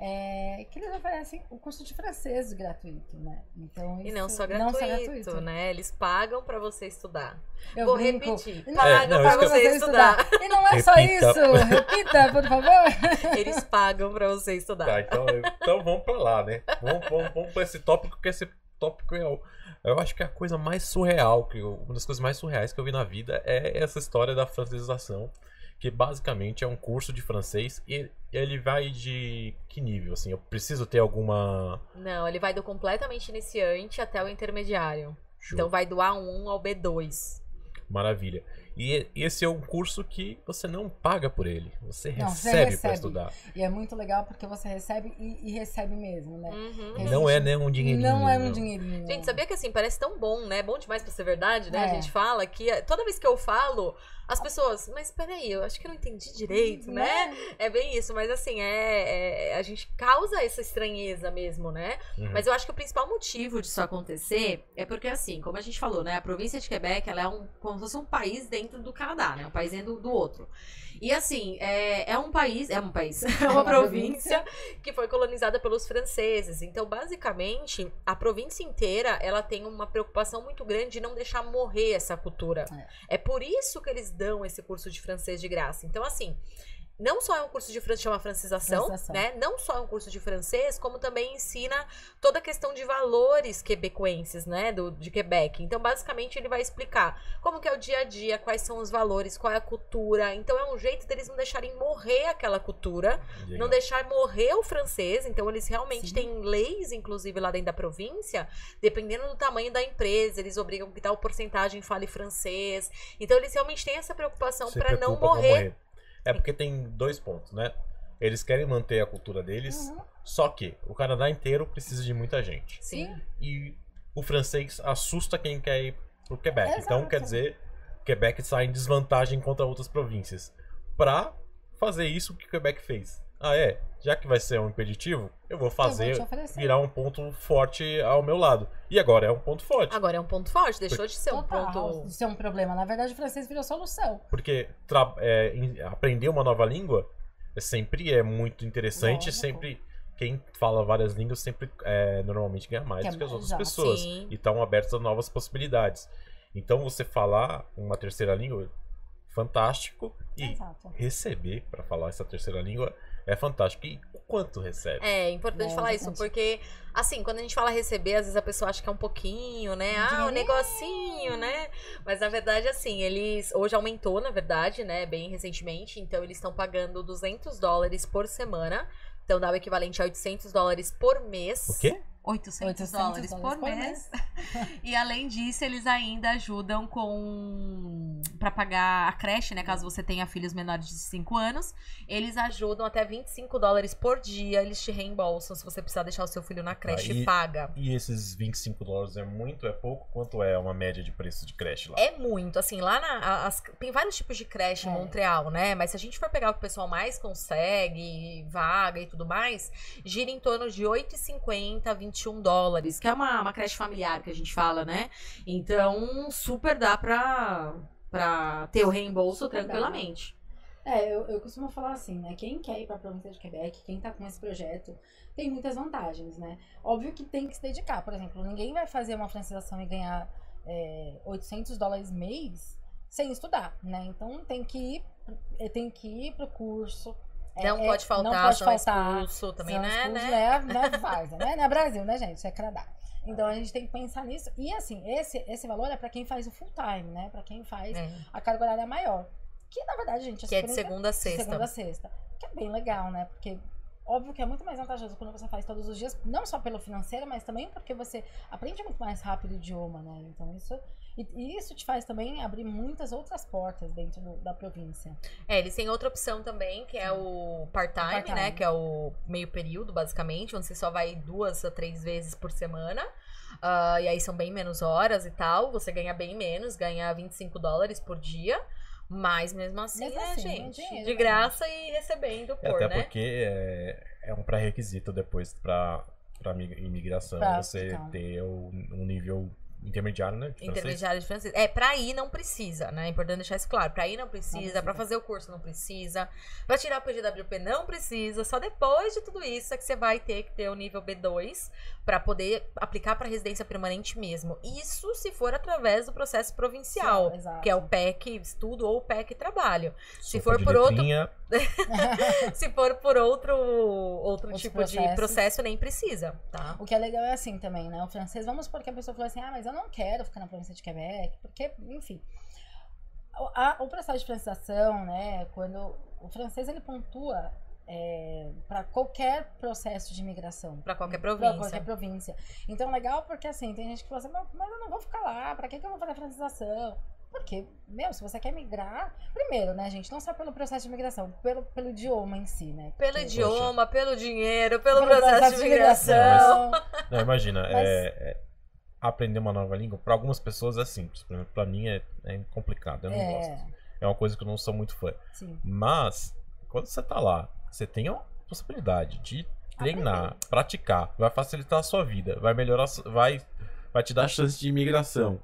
é, que eles oferecem o curso de francês gratuito, né? Então, E não isso- só gratuito, né? Eles pagam pra você estudar. Eu Vou brinco. repetir. Não, Pagam não, isso que eu- você estudar. E não é só Repita. isso. Repita, por favor. Eles pagam pra você estudar. Tá, então, então vamos pra lá, né? Vamos, vamos, vamos pra esse tópico, que esse tópico é o. Eu acho que a coisa mais surreal, que eu- uma das coisas mais surreais que eu vi na vida é essa história da francesização, que basicamente é um curso de francês e ele vai de que nível? Assim, eu preciso ter alguma. Não, ele vai do completamente iniciante até o intermediário. Show. Então vai do A1 ao B2. Maravilha. E esse é um curso que você não paga por ele, você Não, recebe recebe. para estudar. E é muito legal porque você recebe e, e recebe mesmo, né? Uhum. É. Não é nem um dinheirinho. Não é um dinheirinho. Gente, sabia que assim, parece tão bom, né? Bom demais pra ser verdade, né? A É. gente fala que eh, toda vez que eu falo, as pessoas, mas peraí, eu acho que eu não entendi direito, né? É bem isso, mas assim, é, é- a gente causa essa estranheza mesmo, né? Uhum. Mas eu acho que o principal motivo disso acontecer é porque, assim, como a gente falou, né? A província de Quebec, ela é um, como se fosse um país dentro do Canadá, né? Um país dentro do outro. E assim, é, é um país, é um país, é uma província que foi colonizada pelos franceses. Então, basicamente, a província inteira, ela tem uma preocupação muito grande de não deixar morrer essa cultura. É por isso que eles dão esse curso de francês de graça. Então, assim, não só é um curso de francês, chama francização, Francização. né? Não só é um curso de francês, como também ensina toda a questão de valores quebecoenses, né? Do, de Quebec. Então, basicamente, ele vai explicar como que é o dia a dia, quais são os valores, qual é a cultura. Então, é um jeito deles não deixarem morrer aquela cultura, Legal. não deixar morrer o francês. Então, eles realmente Sim. têm leis, inclusive, lá dentro da província, dependendo do tamanho da empresa, eles obrigam que tal porcentagem fale francês. Então, eles realmente têm essa preocupação para não morrer. É porque tem dois pontos, né? Eles querem manter a cultura deles, Uhum. só que o Canadá inteiro precisa de muita gente. Sim. E o francês assusta quem quer ir pro Quebec. Exato. Então quer dizer, Quebec sai em desvantagem contra outras províncias. Pra fazer isso que o Quebec fez. Ah, é? Já que vai ser um impeditivo, eu vou Eu vou fazer te oferecer. virar um ponto forte ao meu lado. E agora é um ponto forte. Agora é um ponto forte, deixou de ser um Total, ponto. Isso é um problema. Na verdade, o francês virou solução. Porque tra- é, aprender uma nova língua é sempre é muito interessante. Sempre quem fala várias línguas sempre é, normalmente ganha mais Quer do que as outras exato. pessoas. Sim. E estão abertos a novas possibilidades. Então você falar uma terceira língua, fantástico. E Exato. receber para falar essa terceira língua é fantástico. E o quanto recebe? É importante É, falar isso, porque, assim, quando a gente fala receber, às vezes a pessoa acha que é um pouquinho, né? Ah, um dinheirinho. negocinho, né? Mas na verdade, assim, eles. Hoje aumentou, na verdade, né? Bem recentemente. Então, eles estão pagando 200 dólares por semana. Então, dá o equivalente a 800 dólares por mês. O quê? 800, 800 dólares, dólares por, por mês. e além disso, eles ainda ajudam com para pagar a creche, né, caso você tenha filhos menores de 5 anos, eles ajudam até 25 dólares por dia, eles te reembolsam se você precisar deixar o seu filho na creche, Aí- paga. E esses 25 dólares é muito, é pouco? Quanto é uma média de preço de creche lá? É muito, assim, lá na. as- tem vários tipos de creche em É. Montreal, né? Mas se a gente for pegar o que o pessoal mais consegue, vaga e tudo mais, gira em torno de 8,50 a 21 dólares, que é uma, uma creche familiar que a gente fala, né? Então, super dá pra, pra ter o reembolso tranquilamente. É, eu, eu costumo falar assim, né? Quem quer ir pra província de Quebec, quem tá com esse projeto, tem muitas vantagens, né? Óbvio que tem que se dedicar. Por exemplo, ninguém vai fazer uma francização e ganhar é, 800 dólares mês sem estudar, né? Então tem que ir, tem que ir pro curso. É, Não é, pode faltar, não pode é faltar. expulso também, né? expulso, né? né? né? Faz, né? Não é Brasil, né, gente? Isso é Canadá. Então a gente tem que pensar nisso. E assim, esse, esse valor é pra quem faz o full time, né? Pra quem faz É, a carga horária maior. Que na verdade, gente, é que é de segunda a de sexta. segunda a sexta. Que é bem legal, né? Porque óbvio que é muito mais vantajoso quando você faz todos os dias, não só pelo financeiro, mas também porque você aprende muito mais rápido o idioma, né? Então isso. E, e isso te faz também abrir muitas outras portas dentro do- da província. É, eles têm outra opção também, que é o part-time, part-time. né? Que é o meio período, basicamente, onde você só vai duas a três vezes por semana. Ah, e aí são bem menos horas e tal. Você ganha bem menos, ganha 25 dólares por dia. Mas mesmo assim, Mesmo né, assim, é gente? dinheiro, de né? graça e recebendo É, por, até né? porque é, é um pré-requisito depois para para imigração Pra você ter um nível intermediário, né? de. Intermediário de francês. É, pra ir não precisa, né? É importante deixar isso claro. Pra ir não precisa, precisa. pra fazer o curso não precisa, pra tirar o PGWP não precisa. Só depois de tudo isso é que você vai ter que ter o nível B2 pra poder aplicar pra residência permanente mesmo. Isso se for através do processo provincial, Exato. que é o PEC estudo ou o PEC trabalho. Se Sopa for de por outro- letrinha, se for por outro outro Outros tipo de processos. processo nem precisa, tá? O que é legal é assim também, né? O francês, vamos supor que a pessoa falou assim, ah, mas eu não quero ficar na província de Quebec, porque, enfim. O, a- o processo de francização, né, quando o francês ele pontua para qualquer processo de imigração. Pra qualquer Pra província. qualquer província. Então, legal porque assim, tem gente que fala assim, "Mas- mas eu não vou ficar lá, pra que, que eu vou fazer francização? Porque, meu, se você quer migrar, primeiro, né, gente, não só pelo processo de migração, pelo, pelo idioma em si, né? Pelo Porque- idioma, pelo dinheiro, pelo, pelo processo, de migração. Não, imagina, Mas- é, é, aprender uma nova língua, pra algumas pessoas é simples. Por exemplo, pra mim é, é complicado, eu não gosto. É, É uma coisa que eu não sou muito fã. sim. Mas, quando você tá lá, você tem a possibilidade de treinar, praticar, vai facilitar a sua vida, vai melhorar, a vai, vai te dar chance de imigração.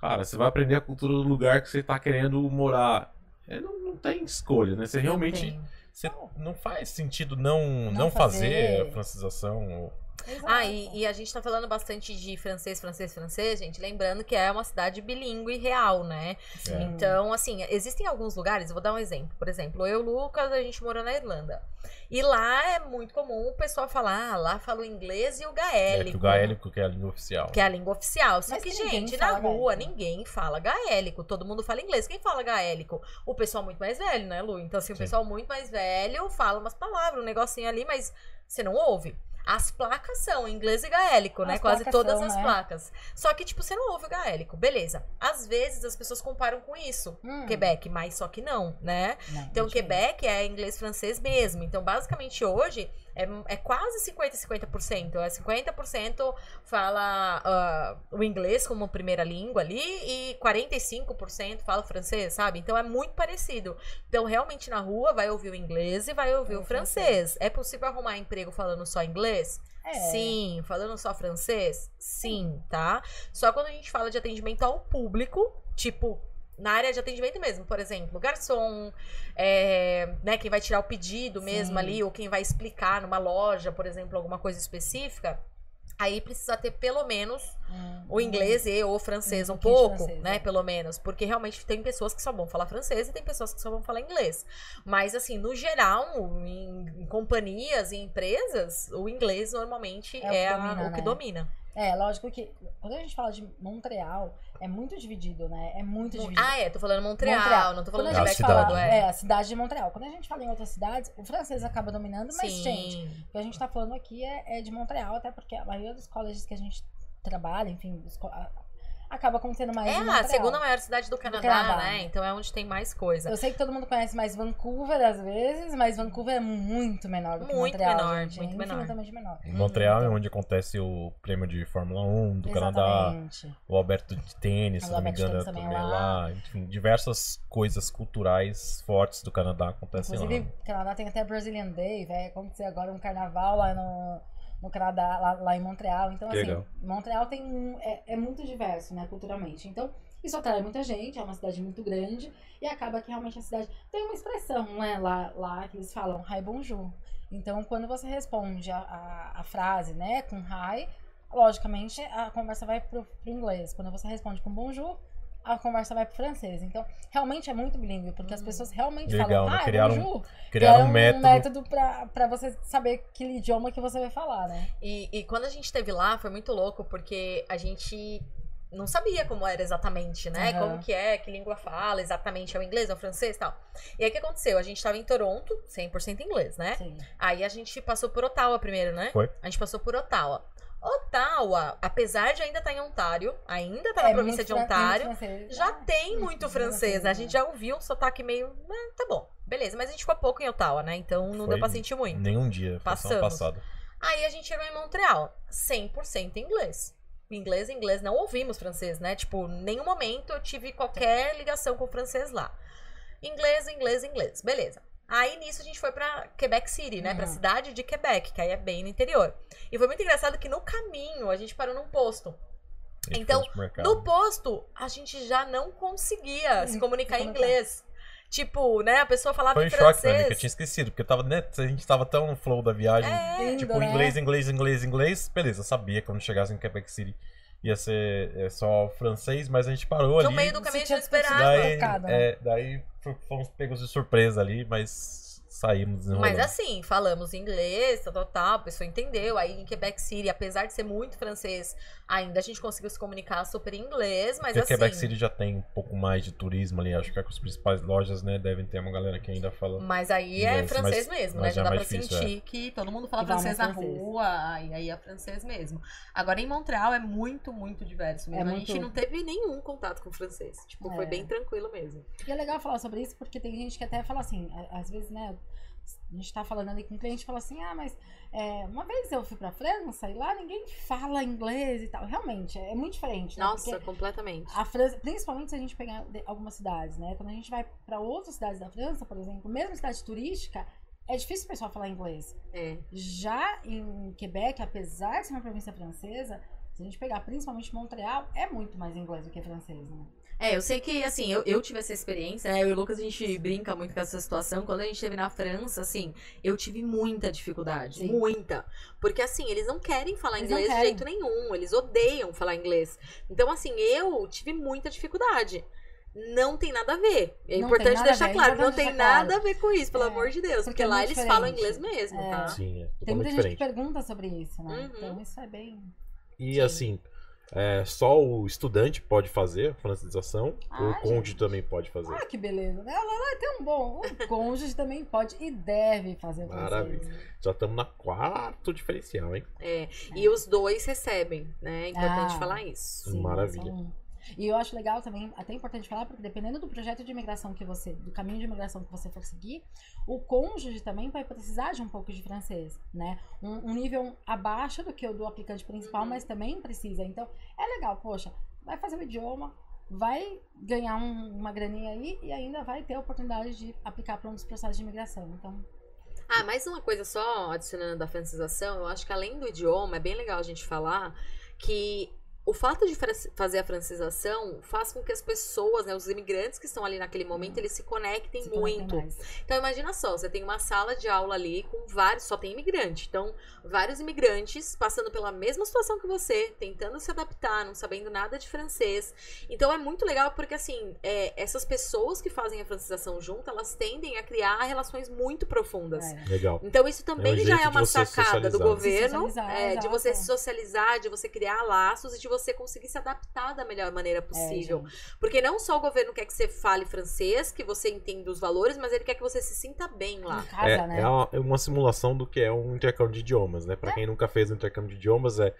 Cara, você vai aprender a cultura do lugar que você tá querendo morar. É, não, não tem escolha, né? Você realmente. Você não faz sentido não, não, Não fazer fazer. a francização. ou- Exato. Ah, e, e a gente tá falando bastante de francês, francês, francês, gente. Lembrando que é uma cidade bilíngue real, né? Sim. Então, assim, existem alguns lugares, eu vou dar um exemplo. Por exemplo, eu e o Lucas, a gente morou na Irlanda. E lá é muito comum o pessoal falar, ah, lá fala o inglês e o É, gaélico. que o gaélico que é a língua oficial. Que é a língua oficial. Só Mas que, gente, na rua gaélico. ninguém fala gaélico. Todo mundo fala inglês. Quem fala gaélico? O pessoal muito mais velho, né, Lu? Então, assim, o Sim. pessoal muito mais velho fala umas palavras, um negocinho ali, mas você não ouve. As placas são inglês e gaélico, né? As Quase todas são, as né? placas. Só que, tipo, você não ouve o gaélico. Beleza. Às vezes as pessoas comparam com isso. Hum, Quebec, mas só que não, né? não, Então. Quebec é inglês-francês mesmo. Então, basicamente, hoje é, é quase 50% 50%. É 50% fala ah, o inglês como primeira língua ali e 45% fala o francês, sabe? Então, é muito parecido. Então, realmente, na rua, vai ouvir o inglês e vai ouvir É o o francês. É possível arrumar emprego falando só inglês? É. Sim. Falando só francês? Sim, tá? Só quando a gente fala de atendimento ao público, tipo, na área de atendimento mesmo, por exemplo, garçom, é, né, quem vai tirar o pedido mesmo Sim. ali, ou quem vai explicar numa loja, por exemplo, alguma coisa específica, aí precisa ter pelo menos Hum, o inglês e ou o francês Um um de pouco, francês, né, é. pelo menos, porque realmente tem pessoas que só vão falar francês e tem pessoas que só vão falar inglês. Mas assim, no geral, em, em companhias e empresas, o inglês normalmente É o que é, a- domina, o que né? domina. É, lógico que quando a gente fala de Montreal, é muito dividido, né? É muito dividido. Ah, é, tô falando Montreal, Montreal. não tô Quando falando a de Quebec fala, é. é, a cidade de Montreal. Quando a gente fala em outras cidades, o francês acaba dominando, mas, Sim. gente, o que a gente tá falando aqui é, é de Montreal, até porque a maioria dos colleges que a gente trabalha, enfim, acaba acontecendo mais É em a segunda maior cidade do Canadá, Canadá. né? Então é onde tem mais coisa. Eu sei que todo mundo conhece mais Vancouver às vezes, mas Vancouver é muito menor do que Muito Montreal, menor, gente. muito é menor. infinitamente menor. Em Montreal é onde acontece o prêmio de Fórmula 1 do Canadá, Exatamente. o Alberto de tênis, se não me engano, é também também lá. lá. Enfim, diversas coisas culturais fortes do Canadá acontecem Inclusive, lá. o Canadá tem até Brazilian Day, vai acontecer agora um carnaval lá no, no Canadá, lá, lá em Montreal. Então, Que assim, legal. Montreal tem um, é, é muito diverso, né, culturalmente. Então, isso atrai muita gente, é uma cidade muito grande, e acaba que realmente a cidade tem uma expressão, né, lá, lá que eles falam hi bonjour. Então, quando você responde a, a, a frase, né, com hi, logicamente a conversa vai pro, pro inglês. Quando você responde com bonjour, a conversa vai pro francês. Então, realmente é muito bilíngue, porque as pessoas realmente Legal, falam, né? hi Criaram um- bonjour. Criaram é um método. método pra, pra você saber que idioma que você vai falar, né? E, e quando a gente esteve lá, foi muito louco, porque a gente não sabia como era exatamente, né? Aham. Como que é, que língua fala, exatamente é o inglês, é o francês e tal. E aí o que aconteceu? A gente tava em Toronto, 100% inglês, né? Sim. Aí a gente passou por Ottawa primeiro, né? Foi. A gente passou por Ottawa. Ottawa, apesar de ainda estar em Ontário, ainda tá na É província muito de Ontário, já Ah, tem muito francês, né? A né? gente já ouviu um sotaque meio. né, tá bom, beleza. Mas a gente ficou pouco em Ottawa, né? Então não Foi deu pra sentir muito. Nenhum dia, Passamos. passado. Aí a gente chegou em Montreal, 100% inglês. Inglês, inglês, não ouvimos francês, né? Tipo, nenhum momento eu tive qualquer ligação com o francês lá. Inglês, inglês, inglês. Beleza. Aí nisso a gente foi pra Quebec City, né? Pra Uhum. cidade de Quebec, que aí é bem no interior. E foi muito engraçado que no caminho a gente parou num posto. Então, no posto, a gente já não conseguia se Hum, comunicar em se inglês. Tipo, né? A pessoa falava Foi um em choque pra mim, francês. que eu tinha esquecido, porque eu tava, né, a gente tava tão no flow da viagem. É, Lindo, Tipo, né? inglês, inglês, inglês, inglês. Beleza, eu sabia que quando chegasse em Quebec City ia ser é, só francês, mas a gente parou no ali. meio do caminho a gente não esperava. Daí, né? é, daí fomos pegos de surpresa ali, mas saímos desenrolando. Mas assim, falamos inglês, tal, tal, tal, a pessoa entendeu. Aí em Quebec City, apesar de ser muito francês, ainda a gente conseguiu se comunicar super em inglês, mas Porque assim. Quebec City já tem um pouco mais de turismo ali. Acho que as principais lojas, né, devem ter uma galera que ainda fala. Mas aí é Inglês, francês mas- mesmo, mas né? já Já é dá pra difícil, sentir que todo mundo fala francês na francês. rua, e aí é francês mesmo. Agora em Montreal é muito, muito diverso mesmo. É A gente muito- não teve nenhum contato com francês. Tipo, foi É. bem tranquilo mesmo. E é legal falar sobre isso porque tem gente que até fala assim, às vezes, né? A gente tá falando ali com o cliente e fala assim, ah, mas é, uma vez eu fui pra França e lá ninguém fala inglês e tal. Realmente, é muito diferente. Né? Nossa, Porque completamente. a França, principalmente se a gente pegar algumas cidades, né? Quando a gente vai pra outras cidades da França, por exemplo, mesmo cidade turística, é difícil o pessoal falar inglês. É. Já em Quebec, apesar de ser uma província francesa, se a gente pegar principalmente Montreal, é muito mais inglês do que francês, né? É, eu sei que, assim, eu, eu tive essa experiência, né? Eu e o Lucas, a gente brinca muito com essa situação. Quando a gente esteve na França, assim, eu tive muita dificuldade. Sim. Muita. Porque, assim, eles não querem falar Eles inglês de querem. jeito nenhum. Eles odeiam falar inglês. Então, assim, eu tive muita dificuldade. Não tem nada a ver. É Não importante nada deixar ver, claro, não tem deixar claro. nada a ver com isso, pelo É, amor de Deus. Porque, porque é lá eles falam diferente. inglês mesmo, É. tá? Sim, é Tem muita totalmente gente diferente. que pergunta sobre isso, né? Uhum. Então isso é bem. E Sim. assim, é, só o estudante pode fazer a francização, Ah, ou o cônjuge gente. também pode fazer. Ah, que beleza, né? Ela lá é tão bom. O cônjuge também pode e deve fazer francês. Maravilha. Já estamos na quarto diferencial, hein? É. E os dois recebem, né? É importante Ah. falar isso. Sim, Maravilha. são- E eu acho legal também, até importante falar, porque dependendo do projeto de imigração que você, do caminho de imigração que você for seguir, o cônjuge também vai precisar de um pouco de francês, né? Um, um nível abaixo do que o do aplicante principal, Uhum. mas também precisa. Então, é legal, poxa, vai fazer o idioma, vai ganhar um- uma graninha aí e ainda vai ter a oportunidade de aplicar para um dos processos de imigração. Então, Ah, mais uma coisa só, adicionando da francização, eu acho que além do idioma, é bem legal a gente falar que o fato de fazer a francização faz com que as pessoas, né, os imigrantes que estão ali naquele momento, eles se conectem se muito. Então imagina só, você tem uma sala de aula ali com vários, só tem imigrante. Então, vários imigrantes passando pela mesma situação que você, tentando se adaptar, não sabendo nada de francês. Então é muito legal porque assim, é, essas pessoas que fazem a francização junto, elas tendem a criar relações muito profundas. É. Legal. Então isso também É um já é uma sacada do governo, é, de você se socializar, de você criar laços e de você conseguir se adaptar da melhor maneira É, possível. gente. Porque não só o governo quer que você fale francês, que você entenda os valores, mas ele quer que você se sinta bem lá. Em casa, É, né? é uma, é uma simulação do que é um intercâmbio de idiomas, né? Pra quem nunca fez um intercâmbio de idiomas, é,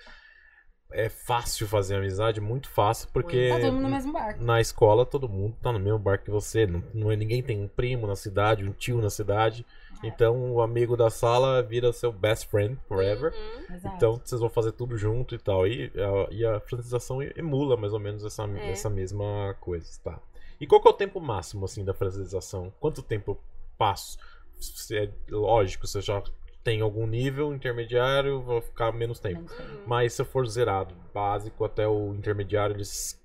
é fácil fazer amizade, muito fácil, porque Tá todo mundo no mesmo barco. na escola todo mundo tá no mesmo barco que você. Não, não é, ninguém tem um primo na cidade, um tio na cidade. É. Então o amigo da sala vira seu best friend forever. Uhum. Então vocês vão fazer tudo junto e tal. E a, e a francização emula mais ou menos essa, É. essa mesma coisa, tá? E qual que é o tempo máximo, assim, da francização? Quanto tempo eu passo? Se é lógico, se eu já tem algum nível intermediário, vou ficar menos tempo. Menos tempo. Mas se eu for zerado, básico até o intermediário, eles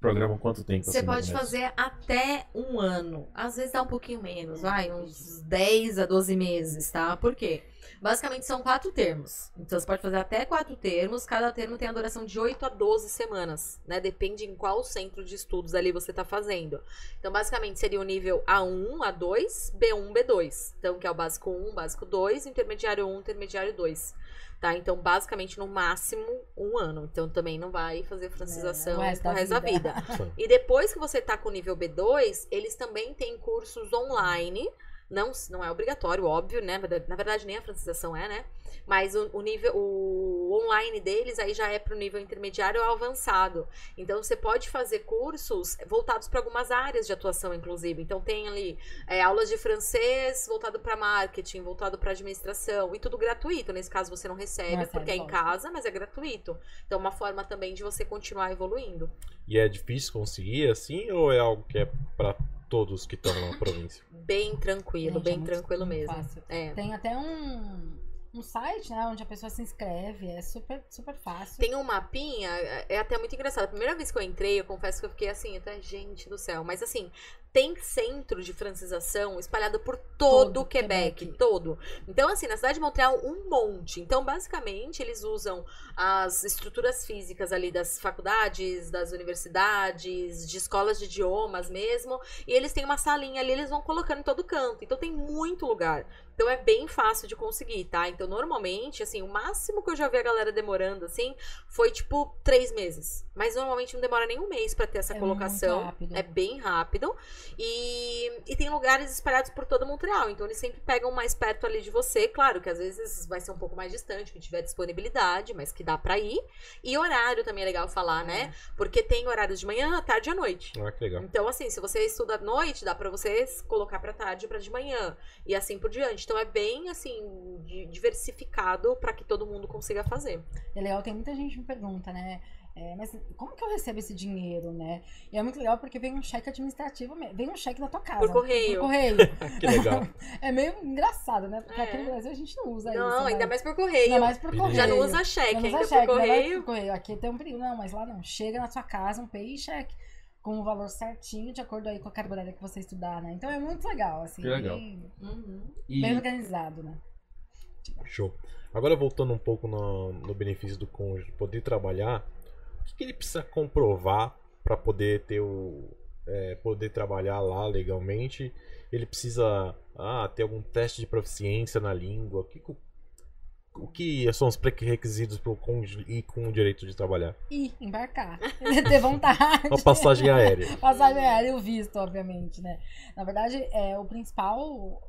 programam quanto tempo? Você assim, pode fazer até um ano. Às vezes dá um pouquinho menos, vai, uns 10 a 12 meses, tá? Por quê? Basicamente são quatro termos. Então você pode fazer até quatro termos. Cada termo tem a duração de 8 a 12 semanas, né? Depende em qual centro de estudos ali você tá fazendo. Então, basicamente, seria o nível A1, A2, B1, B2. Então, que é o básico 1, básico 2, intermediário 1, intermediário 2. Tá? Então, basicamente, no máximo, um ano. Então, também não vai fazer francização É, pro da resto da vida. vida. E depois que você tá com o nível B2, eles também têm cursos online. Não, não é obrigatório, óbvio, né? Na verdade, nem a francização é, né? Mas o, o nível, o online deles aí já é pro nível intermediário ou avançado. Então você pode fazer cursos voltados para algumas áreas de atuação, inclusive. Então tem ali é, aulas de francês voltado para marketing, voltado para administração e tudo gratuito. Nesse caso você não recebe, Não recebe, porque é em casa, mas é gratuito. Então é uma forma também de você continuar evoluindo. E é difícil conseguir assim, ou é algo que é pra todos que estão na província? Bem tranquilo, Gente, é bem muito- tranquilo muito mesmo. fácil. É. Tem até um, um site, né, onde a pessoa se inscreve, é super, super fácil. Tem um mapinha, é até muito engraçado. A primeira vez que eu entrei, eu confesso que eu fiquei assim, até gente do céu. Mas assim, tem centro de francização espalhado por todo, Todo o Quebec, Quebec. todo. Então, assim, na cidade de Montreal, um monte. Então, basicamente, eles usam as estruturas físicas ali das faculdades, das universidades, de escolas de idiomas mesmo. E eles têm uma salinha ali, eles vão colocando em todo canto. Então, tem muito lugar. Então, é bem fácil de conseguir, tá? Então, normalmente, assim, o máximo que eu já vi a galera demorando, assim, foi tipo três meses. Mas normalmente não demora nem um mês pra ter essa É colocação. É bem rápido. E, e tem lugares espalhados por todo Montreal. Então eles sempre pegam mais perto ali de você. Claro que às vezes vai ser um pouco mais distante, que tiver disponibilidade, mas que dá pra ir. E horário também é legal falar, né? Porque tem horários de manhã, tarde e à noite. Ah, que legal. Então, assim, se você estuda à noite, dá pra você colocar pra tarde e pra de manhã. E assim por diante. Então é bem, assim, di- diversificado pra que todo mundo consiga fazer. É legal, tem muita gente que me pergunta, né? É, mas como que eu recebo esse dinheiro, né? E é muito legal porque vem um cheque administrativo, mesmo, vem um cheque da tua casa. Por correio. Por correio. Que legal. é meio engraçado, né? Porque É. aqui no Brasil a gente não usa isso. não, né? ainda mais por correio. Ainda mais por correio. Já não usa cheque, Já não ainda usa cheque, por ainda mais correio. por correio. Aqui tem um perigo. Não, mas lá não. Chega na sua casa um paycheck com o valor certinho, de acordo aí com a carga horária que você estudar, né? Então é muito legal, assim. Que legal. Bem, Uhum. E bem organizado, né? show. Agora voltando um pouco no, no benefício do cônjuge poder trabalhar, que, que ele precisa comprovar para poder ter o é, poder trabalhar lá legalmente? Ele precisa ah, ter algum teste de proficiência na língua? O que, o- que são os pré-requisitos para o cônjuge ir com o direito de trabalhar? E embarcar. ter vontade. Uma passagem aérea. Passagem aérea e o visto, obviamente, né? Na verdade, é, o principal,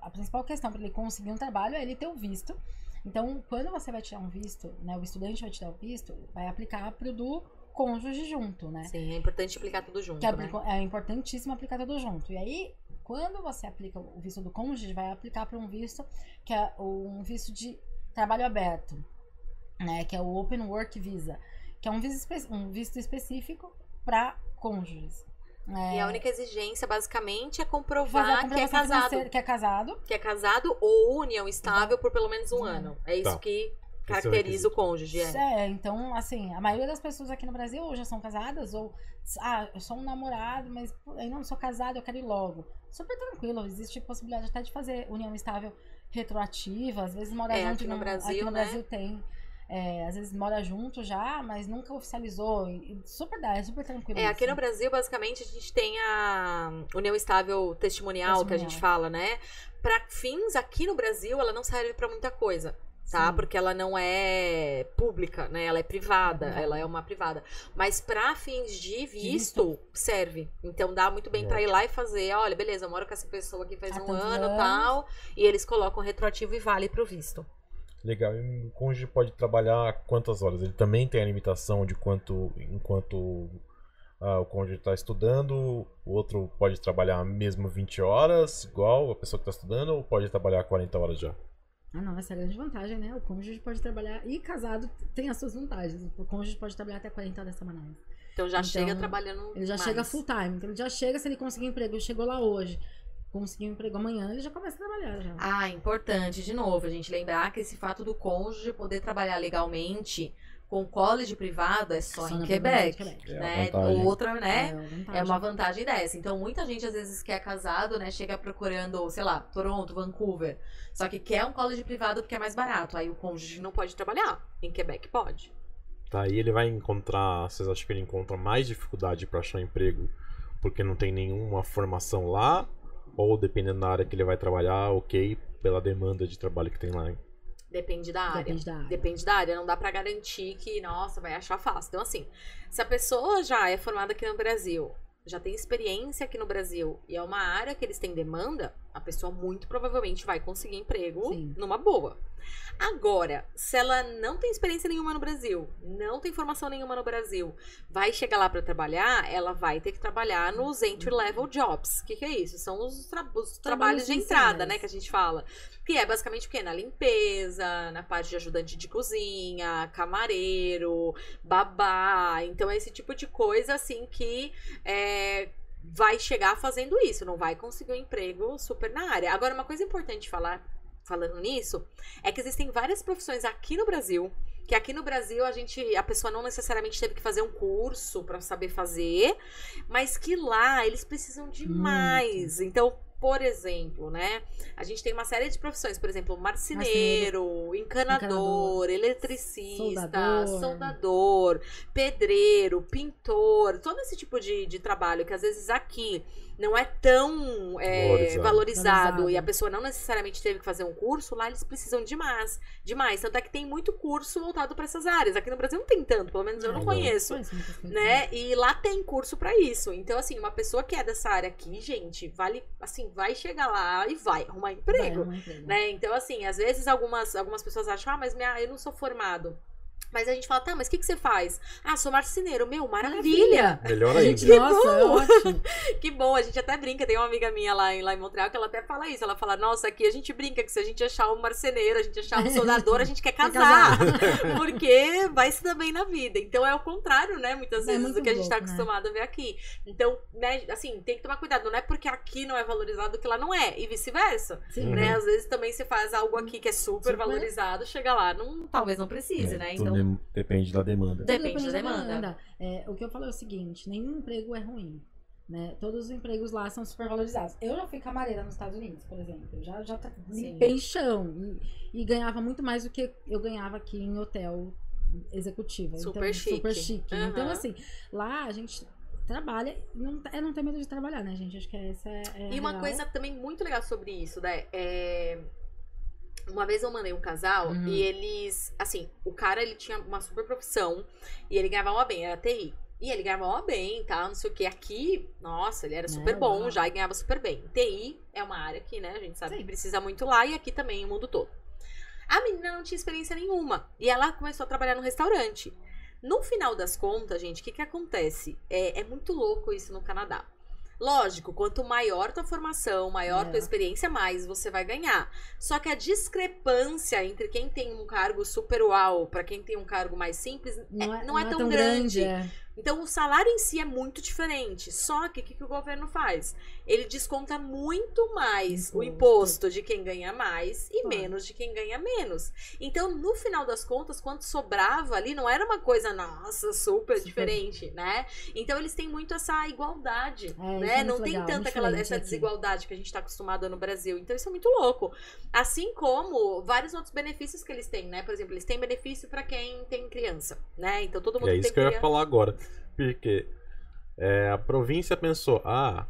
a principal questão para ele conseguir um trabalho é ele ter o visto. Então, quando você vai tirar um visto, né, o estudante vai tirar o visto, vai aplicar pro do cônjuge junto, né? Sim, é importante aplicar tudo junto, Que é, né? é importantíssimo aplicar tudo junto. E aí, quando você aplica o visto do cônjuge, vai aplicar para um visto que é um visto de trabalho aberto, né? Que é o Open Work Visa, que é um visto, um visto específico para cônjuges. É, E a única exigência, basicamente, é a comprovar que é casado. que é casado. Que é casado ou união estável por pelo menos um Um ano. É isso Tá. que caracteriza requisito. o cônjuge. É. É, então, assim, a maioria das pessoas aqui no Brasil ou já são casadas, ou, ah, eu sou um namorado, mas ainda não sou casado, eu quero ir logo. Super tranquilo, existe possibilidade até de fazer união estável retroativa, às vezes mora É, junto. aqui no não- Brasil, aqui no né? Brasil tem. É, às vezes mora junto já, mas nunca oficializou. E, e super dá, é super tranquilo. É, aqui no Brasil, basicamente, a gente tem a união estável testemunial, que a gente fala, né? Pra fins aqui no Brasil, ela não serve pra muita coisa. Tá? Sim. Porque ela não é pública, né? Ela é privada, É privada. ela é uma privada. Mas pra fins de visto, serve. Então dá muito bem pra ir lá e fazer, olha, beleza, eu moro com essa pessoa aqui faz Há um ano anos. tal. E eles colocam retroativo e vale pro visto. Legal. E o cônjuge pode trabalhar quantas horas? Ele também tem a limitação de quanto enquanto ah, o cônjuge está estudando, o outro pode trabalhar mesmo 20 horas, igual a pessoa que está estudando, ou pode trabalhar 40 horas já? Ah, não, essa é a grande vantagem, né? O cônjuge pode trabalhar. E casado tem as suas vantagens. O cônjuge pode trabalhar até 40 horas semanais. Então já Então, chega trabalhando. Ele já mais. chega full time. Então ele já chega, se ele conseguir emprego, ele chegou lá hoje, conseguiu um emprego amanhã, ele já começa a trabalhar já. Ah, importante, de novo, a gente lembrar que esse fato do cônjuge poder trabalhar legalmente com college privado é só, Só em Quebec. Quebec. É né? vantagem. Outra, né? É, uma vantagem. É uma vantagem dessa. Então, muita gente, às vezes, que é casado, né, chega procurando, sei lá, Toronto, Vancouver. Só que quer um college privado porque é mais barato. Aí o cônjuge não pode trabalhar. Em Quebec pode. Tá, aí ele vai encontrar, vocês acham que ele encontra mais dificuldade para achar emprego porque não tem nenhuma formação lá? Ou dependendo da área que ele vai trabalhar, ok, pela demanda de trabalho que tem lá? hein? Depende da área. Depende da área. Depende da área, não dá pra garantir que, nossa, vai achar fácil. Então, assim, se a pessoa já é formada aqui no Brasil, já tem experiência aqui no Brasil e é uma área que eles têm demanda, a pessoa muito provavelmente vai conseguir emprego Sim. numa boa. Agora, se ela não tem experiência nenhuma no Brasil, não tem formação nenhuma no Brasil, vai chegar lá pra trabalhar, ela vai ter que trabalhar nos entry level jobs. O que, que é isso? São os, tra- os trabalhos de entrada, né, que a gente fala. Que é basicamente o quê? Na limpeza, na parte de ajudante de cozinha, camareiro, babá. Então é esse tipo de coisa, assim, que é, vai chegar fazendo isso. Não vai conseguir um emprego super na área. Agora, uma coisa importante falar falando nisso, é que existem várias profissões aqui no Brasil que aqui no Brasil a gente a pessoa não necessariamente teve que fazer um curso para saber fazer, mas que lá eles precisam de mais. Então, por exemplo, né? A gente tem uma série de profissões, por exemplo, marceneiro, encanador, encanador, eletricista, soldador. soldador. pedreiro, pintor, todo esse tipo de, de trabalho que às vezes aqui não é tão é, Valorizado. valorizado, e a pessoa não necessariamente teve que fazer um curso, lá eles precisam de mais, demais. Tanto é que tem muito curso voltado para essas áreas. Aqui no Brasil não tem tanto, pelo menos eu não Não. conheço Conheço muitas coisas. né? E lá tem curso pra isso. Então, assim, uma pessoa que é dessa área aqui, gente, vale, assim, vai chegar lá e vai arrumar Vai, emprego, arrumar emprego. né? Então, assim, às vezes algumas, algumas pessoas acham, ah, mas minha, eu não sou formado. Mas a gente fala, tá, mas o que, que você faz? Ah, sou marceneiro. Meu, maravilha! Melhor A ainda. gente, nossa, é ótimo. Que bom, a gente até brinca. Tem uma amiga minha lá em, lá em Montreal que ela até fala isso. Ela fala, nossa, aqui a gente brinca que se a gente achar um marceneiro, a gente achar um soldador, a gente quer casar. Porque vai se dar bem na vida. Então é o contrário, né? Muitas É vezes muito do que a gente tá né? acostumado a ver aqui. Então, né, assim, tem que tomar cuidado. Não é porque aqui não é valorizado que lá não é. E vice-versa. Sim. Uhum. Né? Às vezes também você faz algo aqui que é super, Super. valorizado, chega lá, não, talvez não precise, É, né? tudo Então. depende da demanda. Tudo Depende da demanda. É, o que eu falo é o seguinte: nenhum emprego é ruim. Né? Todos os empregos lá são super valorizados. Eu já fui camareira nos Estados Unidos, por exemplo. Eu já, já Sim. limpei em chão. E, e ganhava muito mais do que eu ganhava aqui em hotel executiva. Super então, chique. Super chique. Aham. Então, assim, lá a gente trabalha. Não, é não ter medo de trabalhar, né, gente? Acho que essa é. é a E uma real. coisa também muito legal sobre isso, né? É... Uma vez eu mandei um casal Uhum. e eles, assim, o cara ele tinha uma super profissão e ele ganhava mó bem, era TI. E ele ganhava mó bem, tá? Não sei o que. Aqui, nossa, ele era super É, bom uau. já e ganhava super bem. TI é uma área que, né, a gente sabe Sim. que precisa muito lá e aqui também, o mundo todo. A menina não tinha experiência nenhuma. E ela começou a trabalhar no restaurante. No final das contas, gente, o que, que acontece? É, é muito louco isso no Canadá. Lógico, quanto maior tua formação, maior É. tua experiência, mais você vai ganhar. Só que a discrepância entre quem tem um cargo super uau para quem tem um cargo mais simples Não é, não é tão grande. é. então o salário em si é muito diferente. Só que o que, que o governo faz? Ele desconta muito mais o Imposto. de quem ganha mais e Claro. menos de quem ganha menos. Então, no final das contas, quanto sobrava ali, não era uma coisa, nossa, super, diferente, né? Então eles têm muito essa igualdade, É, isso né? é não tem legal, tanta aquela essa aqui. desigualdade que a gente tá acostumado no Brasil. Então isso é muito louco. Assim como vários outros benefícios que eles têm, né? Por exemplo, eles têm benefício pra quem tem criança, né? Então todo mundo É que isso tem que eu ia falar agora. Porque é, a província pensou: ah,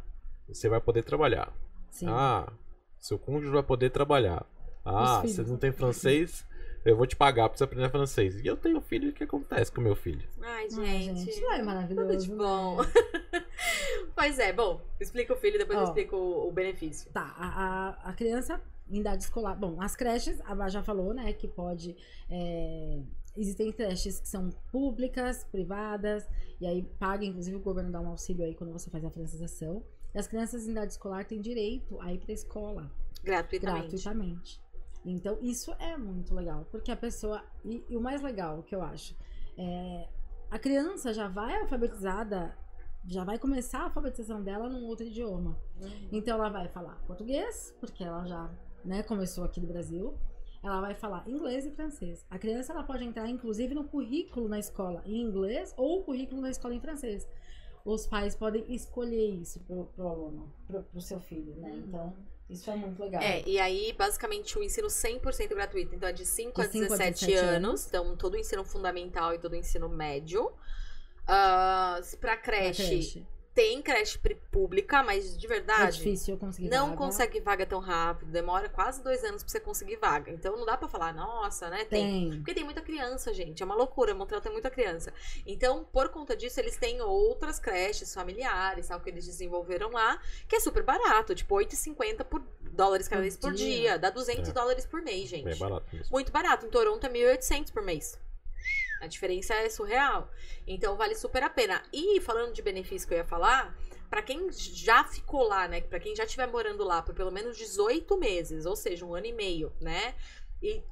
você vai poder trabalhar. Sim. Ah, seu cônjuge vai poder trabalhar. Ah, você não tem francês? Eu vou te pagar pra você aprender francês. E eu tenho filho, o que acontece com meu filho? Ai, Ai, gente. não é maravilhoso. Tudo de bom. né? pois é, bom, explica o filho e depois eu Ó. explico o, o benefício. Tá, a, a, a criança em idade escolar. Bom, as creches, a Vá já falou, né, que pode. é, existem creches que são públicas, privadas, e aí paga, inclusive o governo dá um auxílio aí quando você faz a francização. As crianças em idade escolar têm direito a ir pra escola Gratuitamente. gratuitamente. Então, isso é muito legal, porque a pessoa. E, e o mais legal que eu acho, é, a criança já vai alfabetizada, já vai começar a alfabetização dela num outro idioma. Então, ela vai falar português, porque ela já né, começou aqui do Brasil. Ela vai falar inglês e francês. A criança ela pode entrar, inclusive, no currículo na escola em inglês ou currículo na escola em francês. Os pais podem escolher isso pro, pro aluno, pro, pro seu filho, né? Então, isso é muito legal. É, e aí, basicamente, o ensino 100% gratuito. Então, é de 5 a De 5 a 17, 17 anos. Então, todo o ensino fundamental e todo o ensino médio. Ah, pra Pra creche, creche. Tem creche pública, mas de É verdade, difícil eu conseguir não vaga. consegue vaga tão rápido. Demora quase dois anos pra você conseguir vaga. Então, não dá pra falar, nossa, né? Tem. Tem. Porque tem muita criança, gente. É uma loucura. Montreal tem muita criança. Então, por conta disso, eles têm outras creches familiares, tal, que eles desenvolveram lá, que é super barato. Tipo, 8,50 por dólares canadenses por Por dia. dia. Dá 200 É. dólares por mês, gente. É barato mesmo. Muito barato. Em Toronto é 1.800 por mês. A diferença é surreal. Então vale super a pena. E falando de benefício que eu ia falar, pra quem já ficou lá, né, Pra quem já estiver morando lá por pelo menos 18 meses, ou seja, um ano e meio, né? E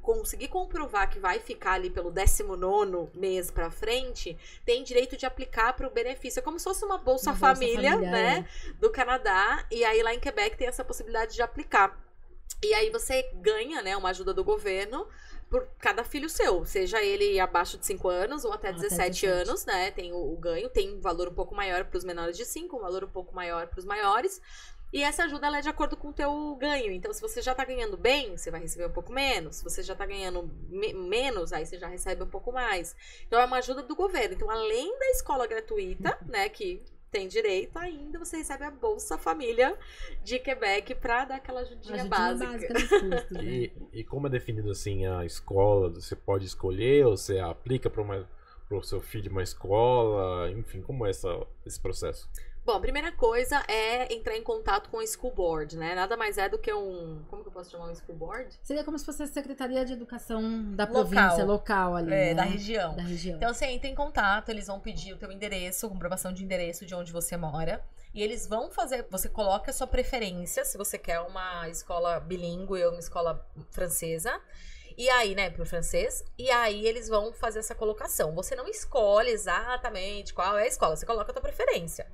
conseguir comprovar que vai ficar ali pelo 19 mês pra frente, tem direito de aplicar pro benefício. É como se fosse uma Bolsa, Uma Bolsa família, Família, né? do Canadá. E aí lá em Quebec tem essa possibilidade de aplicar. E aí você ganha, né, uma ajuda do governo por cada filho seu, seja ele abaixo de 5 anos ou até Até 17 17. anos, né? Tem o, o ganho, tem um valor um pouco maior para os menores de 5, um valor um pouco maior para os maiores. E essa ajuda ela é de acordo com o teu ganho. Então, se você já tá ganhando bem, você vai receber um pouco menos. Se você já tá ganhando me- menos, aí você já recebe um pouco mais. Então, é uma ajuda do governo. Então, além da escola gratuita, né, que tem direito, ainda você recebe a Bolsa Família de Quebec pra dar aquela ajudinha, Ajudinha básica. básica custos, né? E, e como é definido assim a escola? Você pode escolher ou você aplica para uma para o seu filho uma escola? Enfim, como é essa, esse processo? Bom, a primeira coisa é entrar em contato com o school board, né? Nada mais é do que um. Como que eu posso chamar um school board? Seria como se fosse a Secretaria de Educação da Local. província, local ali, É, né? da região. Da região. Então você entra em contato, eles vão pedir o teu endereço, comprovação de endereço de onde você mora. E eles vão fazer, você coloca a sua preferência, se você quer uma escola bilíngue ou uma escola francesa. E aí, né, pro francês. E aí eles vão fazer essa colocação. Você não escolhe exatamente qual é a escola, você coloca a tua preferência.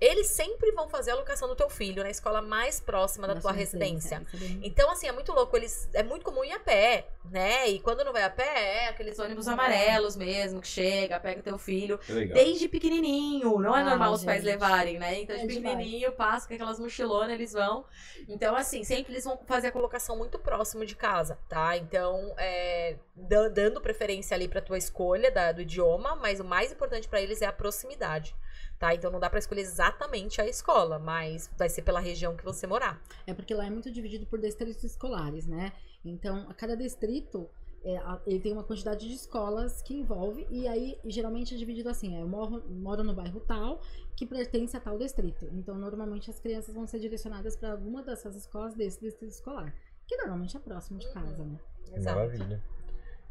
Eles sempre vão fazer a alocação do teu filho na escola mais próxima da, tua sua residência. isso é Então, assim, é muito louco. Eles, é muito comum ir a pé, né? E quando não vai a pé, é aqueles ônibus amarelos mesmo, que chega, pega teu filho. Legal. Desde pequenininho. Não é Ah, normal os pais gente. levarem, né? Então, É de demais. pequenininho, passa com aquelas mochilonas, eles vão. Então, assim, sempre eles vão fazer a colocação muito próximo de casa, tá? Então, é, dan- dando preferência ali pra tua escolha da- do idioma, mas o mais importante pra eles é a proximidade. Tá? Então não dá pra escolher exatamente a escola, mas vai ser pela região que você morar. É porque lá é muito dividido por distritos escolares, né? Então, a cada distrito, é, ele tem uma quantidade de escolas que envolve, e aí geralmente é dividido assim: é, eu moro, moro no bairro tal, que pertence a tal distrito. Então, normalmente as crianças vão ser direcionadas para alguma dessas escolas desse distrito escolar, que normalmente é próximo de casa, né? Maravilha.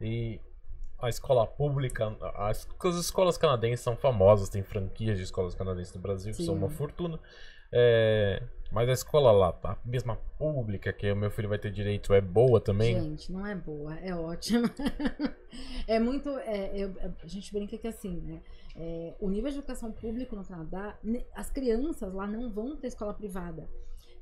E a escola pública, as, as escolas canadenses são famosas, tem franquias de escolas canadenses no Brasil, que Sim. são uma fortuna. É, mas a escola lá, tá? A mesma pública que o meu filho vai ter direito é boa também? Gente, não é boa, é ótima. é muito. é, eu- a gente brinca que assim, né? é, o nível de educação público no Canadá, as crianças lá não vão para escola privada.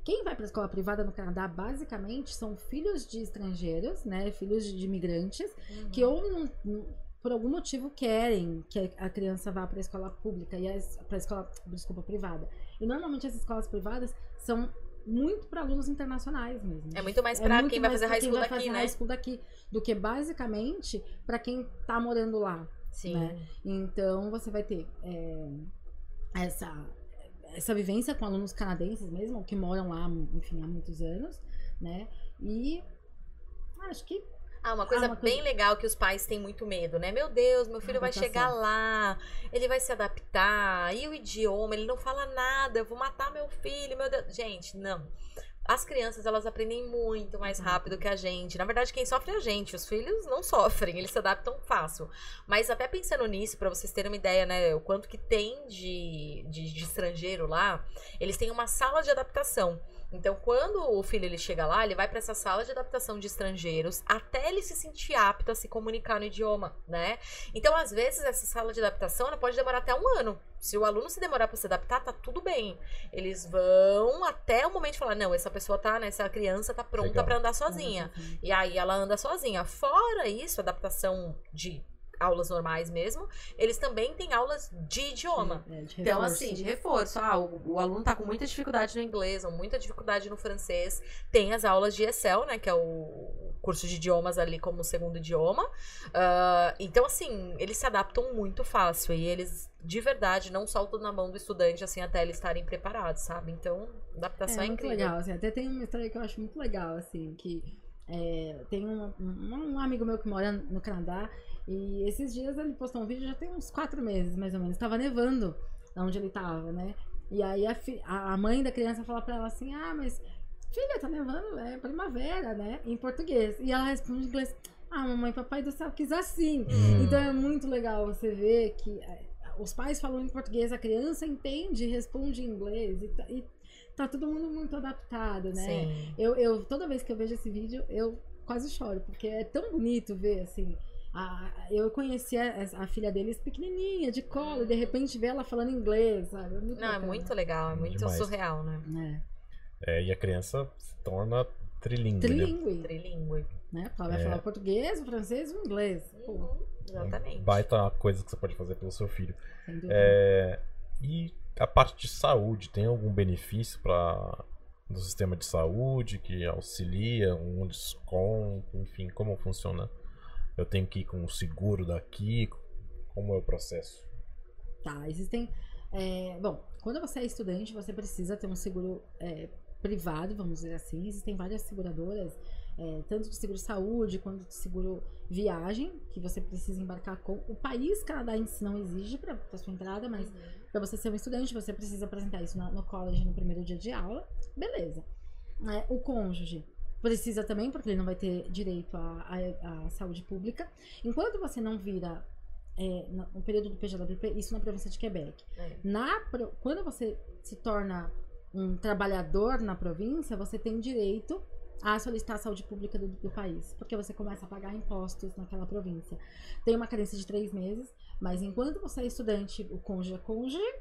Quem vai para escola privada no Canadá, basicamente, são filhos de estrangeiros, né? Filhos de imigrantes, que ou não- não- por algum motivo querem que a criança vá para a escola pública e para a escola, desculpa, privada. E normalmente as escolas privadas são muito para alunos internacionais mesmo. É muito mais É pra muito quem vai fazer pra high school daqui, né? high school daqui, do que basicamente para quem tá morando lá. Sim. né? Então você vai ter é, essa essa vivência com alunos canadenses mesmo, que moram lá, enfim, há muitos anos, né? E acho que Ah, uma coisa uma coisa- bem legal que os pais têm muito medo, né? Meu Deus, meu filho vai chegar lá, ele vai se adaptar, e o idioma, ele não fala nada, eu vou matar meu filho, meu Deus. Gente, não. As crianças, elas aprendem muito mais Uhum. rápido que a gente. Na verdade, quem sofre é a gente. Os filhos não sofrem, eles se adaptam fácil. Mas até pensando nisso, pra vocês terem uma ideia, né? O quanto que tem de, de, de estrangeiro lá, eles têm uma sala de adaptação. Então, quando o filho ele chega lá, ele vai para essa sala de adaptação de estrangeiros até ele se sentir apto a se comunicar no idioma, né? Então, às vezes, essa sala de adaptação ela pode demorar até um ano. Se o aluno se demorar para se adaptar, tá tudo bem. Eles vão até o momento de falar: não, essa pessoa tá, né? Essa criança tá pronta para andar sozinha. E aí ela anda sozinha. Fora isso, adaptação de aulas normais mesmo, eles também têm aulas de idioma. É, de Então, assim, de reforço. Ah, o, o aluno tá com muita dificuldade no inglês ou muita dificuldade no francês. Tem as aulas de ESL, né? Que é o curso de idiomas ali como segundo idioma. Ah, então, assim, eles se adaptam muito fácil. E eles, de verdade, não soltam na mão do estudante, assim, até eles estarem preparados, sabe? Então, adaptação é, é muito incrível. legal, assim, até tem uma história que eu acho muito legal, assim, que é, tem um, um, um amigo meu que mora no Canadá e esses dias ele postou um vídeo já tem uns quatro meses, mais ou menos, tava nevando onde ele tava, né? E aí a, a mãe da criança fala pra ela assim, ah, mas filha, tá nevando, é primavera, né? Em português. E ela responde em inglês, ah, mamãe, papai do céu quis assim. Hum. Então é muito legal você ver que é, os pais falam em português, a criança entende, responde em inglês e tá, e tá todo mundo muito adaptado, né? Sim. Eu, eu toda vez que eu vejo esse vídeo, eu quase choro, porque é tão bonito ver assim. A, eu conhecia a, a filha deles pequenininha, de colo, e de repente ver ela falando inglês, sabe? É muito Não, é bacana. muito legal, é muito Demais. surreal, né? É. É, e a criança se torna Trilingue, né? Trilingue, Trilingue. né? Ela vai É. falar português, o francês e o inglês. Uhum, exatamente. Baita coisa que você pode fazer pelo seu filho. sem dúvida. É, e a parte de saúde, tem algum benefício para do sistema de saúde que auxilia, um desconto, enfim, como funciona? Eu tenho que ir com o seguro daqui, como é o processo? Tá, existem. é, bom, quando você é estudante, você precisa ter um seguro é, privado, vamos dizer assim. Existem várias seguradoras, é, tanto de seguro saúde quanto de seguro viagem, que você precisa embarcar com. O país canadense não exige para sua entrada, mas para você ser um estudante, você precisa apresentar isso na- no college no primeiro dia de aula. Beleza. É, o cônjuge precisa também, porque ele não vai ter direito à, à- à saúde pública. Enquanto você não vira é, no período do PJWP, isso na província de Quebec. É. Na, quando você se torna um trabalhador na província, você tem direito a solicitar a saúde pública do, do país, porque você começa a pagar impostos naquela província. Tem uma carência de três meses, mas enquanto você é estudante, o cônjuge é cônjuge,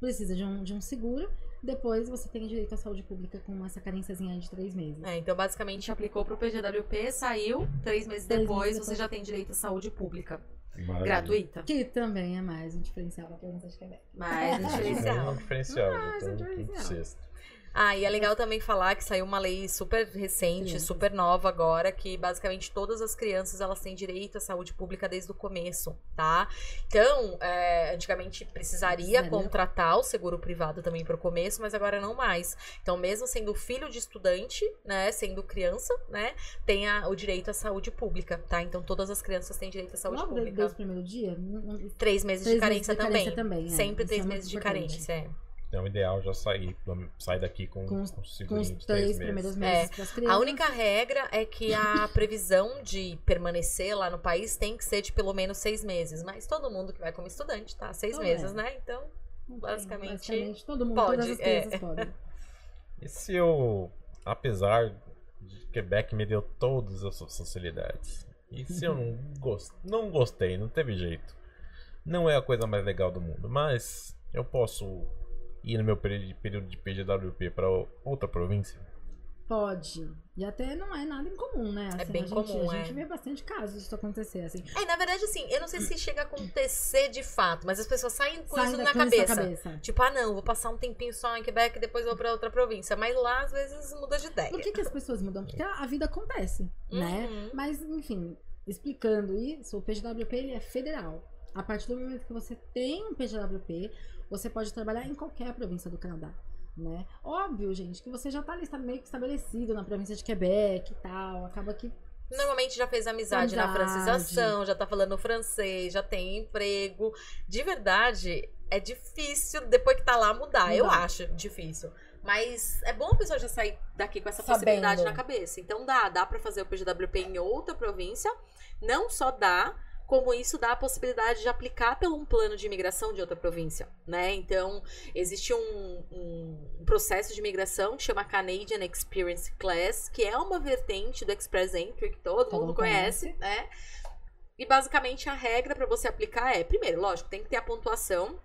precisa de um, de um seguro, depois você tem direito à saúde pública com essa carênciazinha de três meses. É, então basicamente aplicou pro PGWP, saiu, três meses Três depois meses você depois. já tem direito à saúde pública. Maravilha. Gratuita. Que também é mais um diferencial da província de Quebec. É diferencial. um diferencial, é um tem um quinto, diferencial. Ah, e é legal também falar que saiu uma lei super recente, Sim. super nova agora, que basicamente todas as crianças elas têm direito à saúde pública desde o começo, tá? Então, é, antigamente precisaria Precisaria. contratar o seguro privado também para o começo, mas agora não mais. Então, mesmo sendo filho de estudante, né, sendo criança, né, tem a- o direito à saúde pública, tá? Então, todas as crianças têm direito à saúde Logo pública. desde o primeiro dia, Três meses Três de carência, meses de carência também. também, é. Sempre Isso três é meses de carência. é. Então, o ideal é já sair, sair daqui com, Com os- com com os três três primeiros meses. crianças. A única regra é que a previsão de permanecer lá no país tem que ser de pelo menos seis meses. Mas todo mundo que vai como estudante, tá? Seis Então, meses, é. né? Então, Não tem, basicamente, basicamente todo mundo, pode, todas as é. podem. E se eu, apesar de Quebec me deu todas as suas facilidades, e se eu não, gos- não gostei, não teve jeito, não é a coisa mais legal do mundo, mas eu posso ir no meu período, de PGWP para outra província? Pode. E até não é nada incomum, né? É Assim, bem a gente, comum, A gente é. vê bastante casos disso acontecer, assim. É, na verdade, assim, eu não sei se chega a acontecer de fato, mas as pessoas saem com Sai isso na cabeça. cabeça. Tipo, ah, não, vou passar um tempinho só em Quebec e depois vou pra outra província. Mas lá, às vezes, muda de ideia. Por que, que as pessoas mudam? Porque a vida acontece, né? Uhum. Mas, enfim, explicando isso, o PGWP ele é federal. A partir do momento que você tem um PGWP, você pode trabalhar em qualquer província do Canadá. Né? Óbvio, gente, que você já tá ali está meio que estabelecido na província de Quebec e tal. Acaba que Normalmente já fez amizade, na francização, já tá falando francês, já tem emprego. De verdade, é difícil depois que tá lá mudar. Eu acho difícil. Mas é bom a pessoa já sair daqui com essa Sabendo. possibilidade na cabeça. Então dá, dá pra fazer o PGWP em outra província. Não só dá, como isso dá a possibilidade de aplicar pelo um plano de imigração de outra província, né? Então, existe um, um processo de imigração que chama Canadian Experience Class, que é uma vertente do Express Entry que todo, Todo mundo mundo conhece, né? E basicamente a regra para você aplicar é, primeiro, lógico, tem que ter a pontuação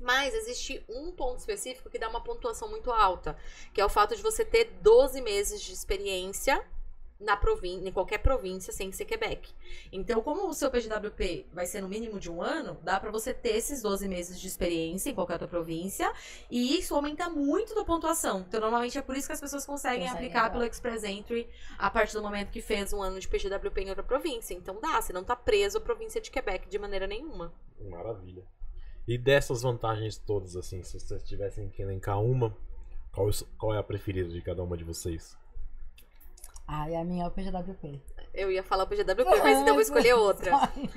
mas existe um ponto específico que dá uma pontuação muito alta, que é o fato de você ter 12 meses de experiência na província, em qualquer província sem ser Quebec. Então, como o seu PGWP vai ser no mínimo de um ano, dá pra você ter esses 12 meses de experiência em qualquer outra província, e isso aumenta muito a pontuação. Então, normalmente é por isso que as pessoas conseguem Conseguem, aplicar é. pelo Express Entry a partir do momento que fez um ano de PGWP em outra província. Então, dá, você não tá preso à província de Quebec de maneira nenhuma. Maravilha. E dessas vantagens todas, assim, se vocês tivessem que elencar uma, qual, qual é a preferida de cada uma de vocês? Ai, a minha é o PGWP. Eu ia falar o PGWP, mas então eu vou escolher outra.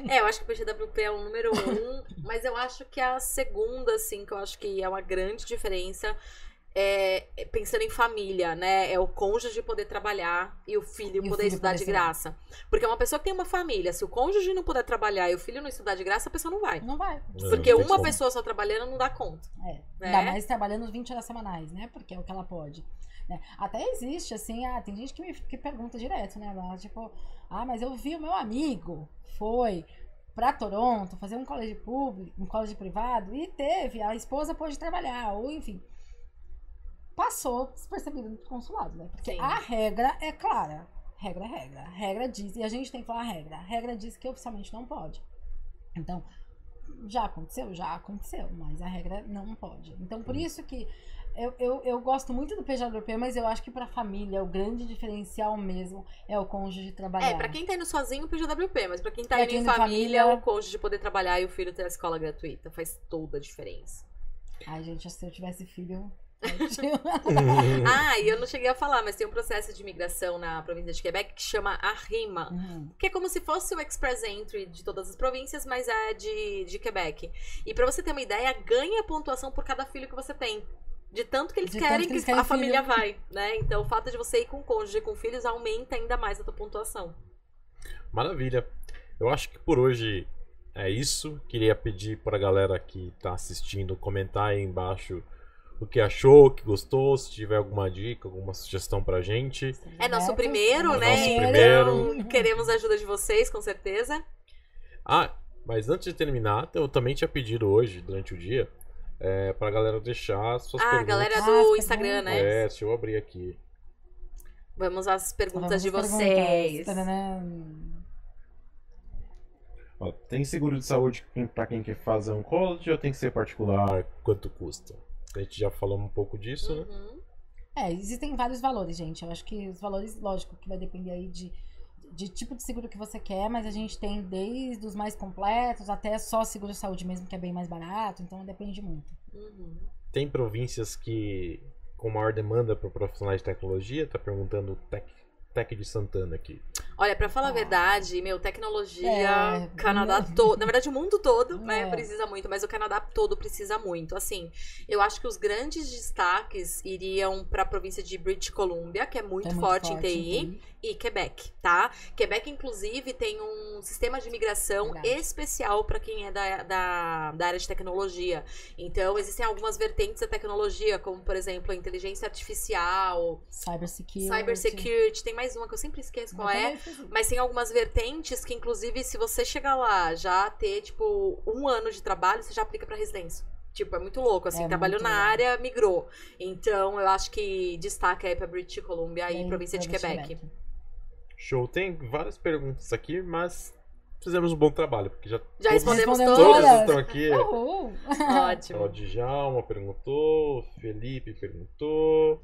É, eu acho que o PGWP é o número um, mas eu acho que a segunda, assim, que eu acho que é uma grande diferença, é é pensando em família, né? É o cônjuge poder trabalhar e o filho E o poder filho estudar poder de graça. Porque uma pessoa que tem uma família, se o cônjuge não puder trabalhar e o filho não estudar de graça, a pessoa não vai. Não vai. Porque Não uma como. pessoa só trabalhando não dá conta. É. Né? Ainda mais trabalhando 20 horas semanais, né? Porque é o que ela pode. Né? Até existe, assim, ah, tem gente que me que pergunta direto, né? Tipo, ah, mas eu vi o meu amigo foi pra Toronto fazer um colégio público, um colégio privado e teve, a esposa pôde trabalhar, ou enfim. passou despercebido no consulado, né? Porque Sim. a regra é clara. Regra é regra. Regra diz, e a gente tem que falar a regra. A regra diz que oficialmente não pode. Então, já aconteceu? Já aconteceu, mas a regra não pode. Então, por isso que eu, eu, eu gosto muito do PJWP, mas eu acho que pra família o grande diferencial mesmo é o cônjuge trabalhar. É, pra quem tá indo sozinho, PJWP, mas pra quem tá Pra indo quem em tem família, família- o cônjuge poder trabalhar e o filho ter a escola gratuita faz toda a diferença. Ai, gente, se eu tivesse filho. Ah, e eu não cheguei a falar, mas tem um processo de imigração na província de Quebec que chama a RIMA. Uhum. Que é como se fosse o Express Entry de todas as províncias, mas é de, de Quebec. E pra você ter uma ideia, ganha pontuação por cada filho que você tem. De tanto que eles querem tanto que que, eles querem a família filho. vai, né? Então o fato de você ir com cônjuge e com filhos aumenta ainda mais a tua pontuação. Maravilha. Eu acho que por hoje é isso. Queria pedir para a galera que tá assistindo comentar aí embaixo o que achou, o que gostou, se tiver alguma dica, alguma sugestão pra gente. É nosso primeiro, É né? nosso Então queremos a ajuda de vocês, com certeza. Ah, mas antes de terminar, eu também tinha pedido hoje, durante o dia, é, pra galera deixar suas Ah, a perguntas. galera Ah, do as Instagram, né? É, deixa eu abrir aqui. Vamos às perguntas Vamos de vocês. perguntas. Tadadã. Ó, tem seguro de saúde pra quem quer fazer um college ou tem que ser particular? Quanto custa? A gente já falou um pouco disso, né? Uhum. É, existem vários valores, gente. Eu acho que os valores, lógico, que vai depender aí de, de tipo de seguro que você quer, mas a gente tem desde os mais completos até só seguro saúde mesmo, que é bem mais barato, então depende muito. Uhum. Tem províncias que com maior demanda para profissionais de tecnologia, tá perguntando o Tec, Tec de Santana aqui. Olha, pra falar a Ah. verdade, meu, tecnologia, É, Canadá né? todo, na verdade o mundo todo, né, É. precisa muito, mas o Canadá todo precisa muito. Assim, eu acho que os grandes destaques iriam pra província de British Columbia, que é muito, É forte, em TI, e Quebec, tá? Quebec, inclusive, tem um sistema de imigração Verdade. especial para quem é da, da, da área de tecnologia. Então, existem algumas vertentes da tecnologia, como, por exemplo, a inteligência artificial, Cybersecurity. cybersecurity. Tem mais uma que eu sempre esqueço qual é. Mas tem algumas vertentes que, inclusive, se você chegar lá já ter, tipo, um ano de trabalho, você já aplica pra residência. Tipo, é muito louco, assim, É trabalhou na legal. área, migrou. Então, eu acho que destaca aí pra British Columbia e Tem província de Quebec. Show, tem várias perguntas aqui, mas fizemos um bom trabalho, porque já Já todos- respondemos Respondemos todas? todos estão aqui. Uhul. Ó, Ótimo. o Djalma perguntou, o Felipe perguntou,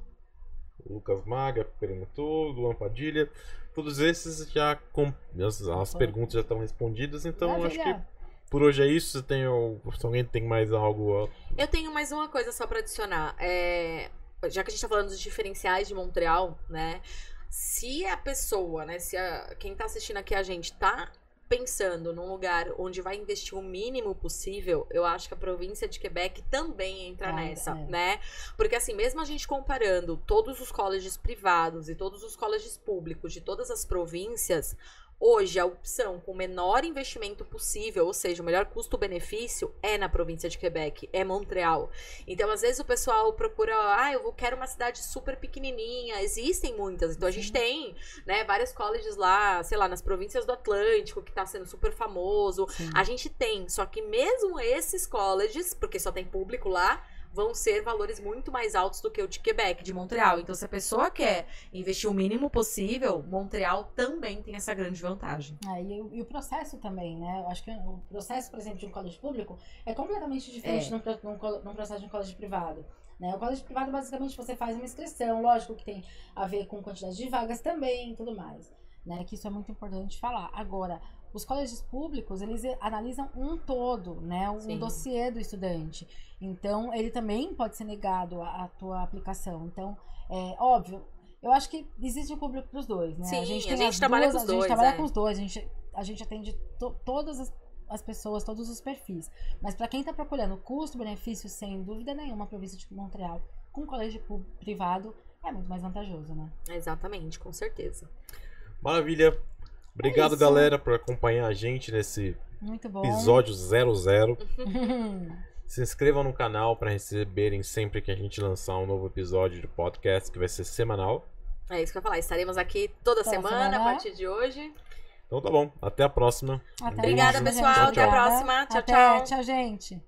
Lucas Maga perguntou, o Luan Padilha. Todos esses já com as, as perguntas já estão respondidas, então acho que Maravilha. por hoje é isso. Se, tem, o- se alguém tem mais algo, ó, Eu tenho mais uma coisa só pra adicionar. É, já que a gente tá falando dos diferenciais de Montreal, né? Se a pessoa, né? Se a- quem tá assistindo aqui a gente tá pensando num lugar onde vai investir o mínimo possível, eu acho que a província de Quebec também entra Ah, nessa, é. né? Porque assim, mesmo a gente comparando todos os colleges privados e todos os colleges públicos de todas as províncias, Hoje, a opção com o menor investimento possível, ou seja, o melhor custo-benefício, é na província de Quebec, é Montreal. Então, às vezes, o pessoal procura, ah, eu vou- quero uma cidade super pequenininha. Existem muitas. Então, a gente tem, né, várias colleges lá, sei lá, nas províncias do Atlântico, que tá sendo super famoso. Sim. A gente tem, só que mesmo esses colleges, porque só tem público lá, vão ser valores muito mais altos do que o de Quebec, de Montreal. Então, se a pessoa quer investir o mínimo possível, Montreal também tem essa grande vantagem. É, e, o- e o processo também, né? Eu acho que o processo, por exemplo, de um colégio público é completamente diferente É. colo- num processo de um colégio privado. Né? O colégio privado, basicamente, você faz uma inscrição, lógico que tem a ver com quantidade de vagas também e tudo mais. Né? Que isso é muito importante falar. Agora, os colégios públicos, eles analisam um todo, né? Um Sim. dossiê do estudante. Então, ele também pode ser negado a, a tua aplicação. Então, é óbvio, eu acho que existe um público para os dois, né? Sim, a tem gente as trabalha duas- com os A gente dois, trabalha é. com os dois, a gente, a gente atende to- todas as, as pessoas, todos os perfis. Mas para quem está procurando custo-benefício, sem dúvida nenhuma, a província de Montreal, com colégio pú- privado, é muito mais vantajoso, né? Exatamente, com certeza. Maravilha. Obrigado, É galera, por acompanhar a gente nesse Muito bom. episódio 00. Se inscrevam no canal para receberem sempre que a gente lançar um novo episódio do podcast, que vai ser semanal. É isso que eu ia falar. Estaremos aqui toda Toda semana, semana. a partir de hoje. Então tá bom. Até a próxima. Até Obrigada, pessoal. gente. Até a próxima. Tchau, Até. tchau. Tchau, gente.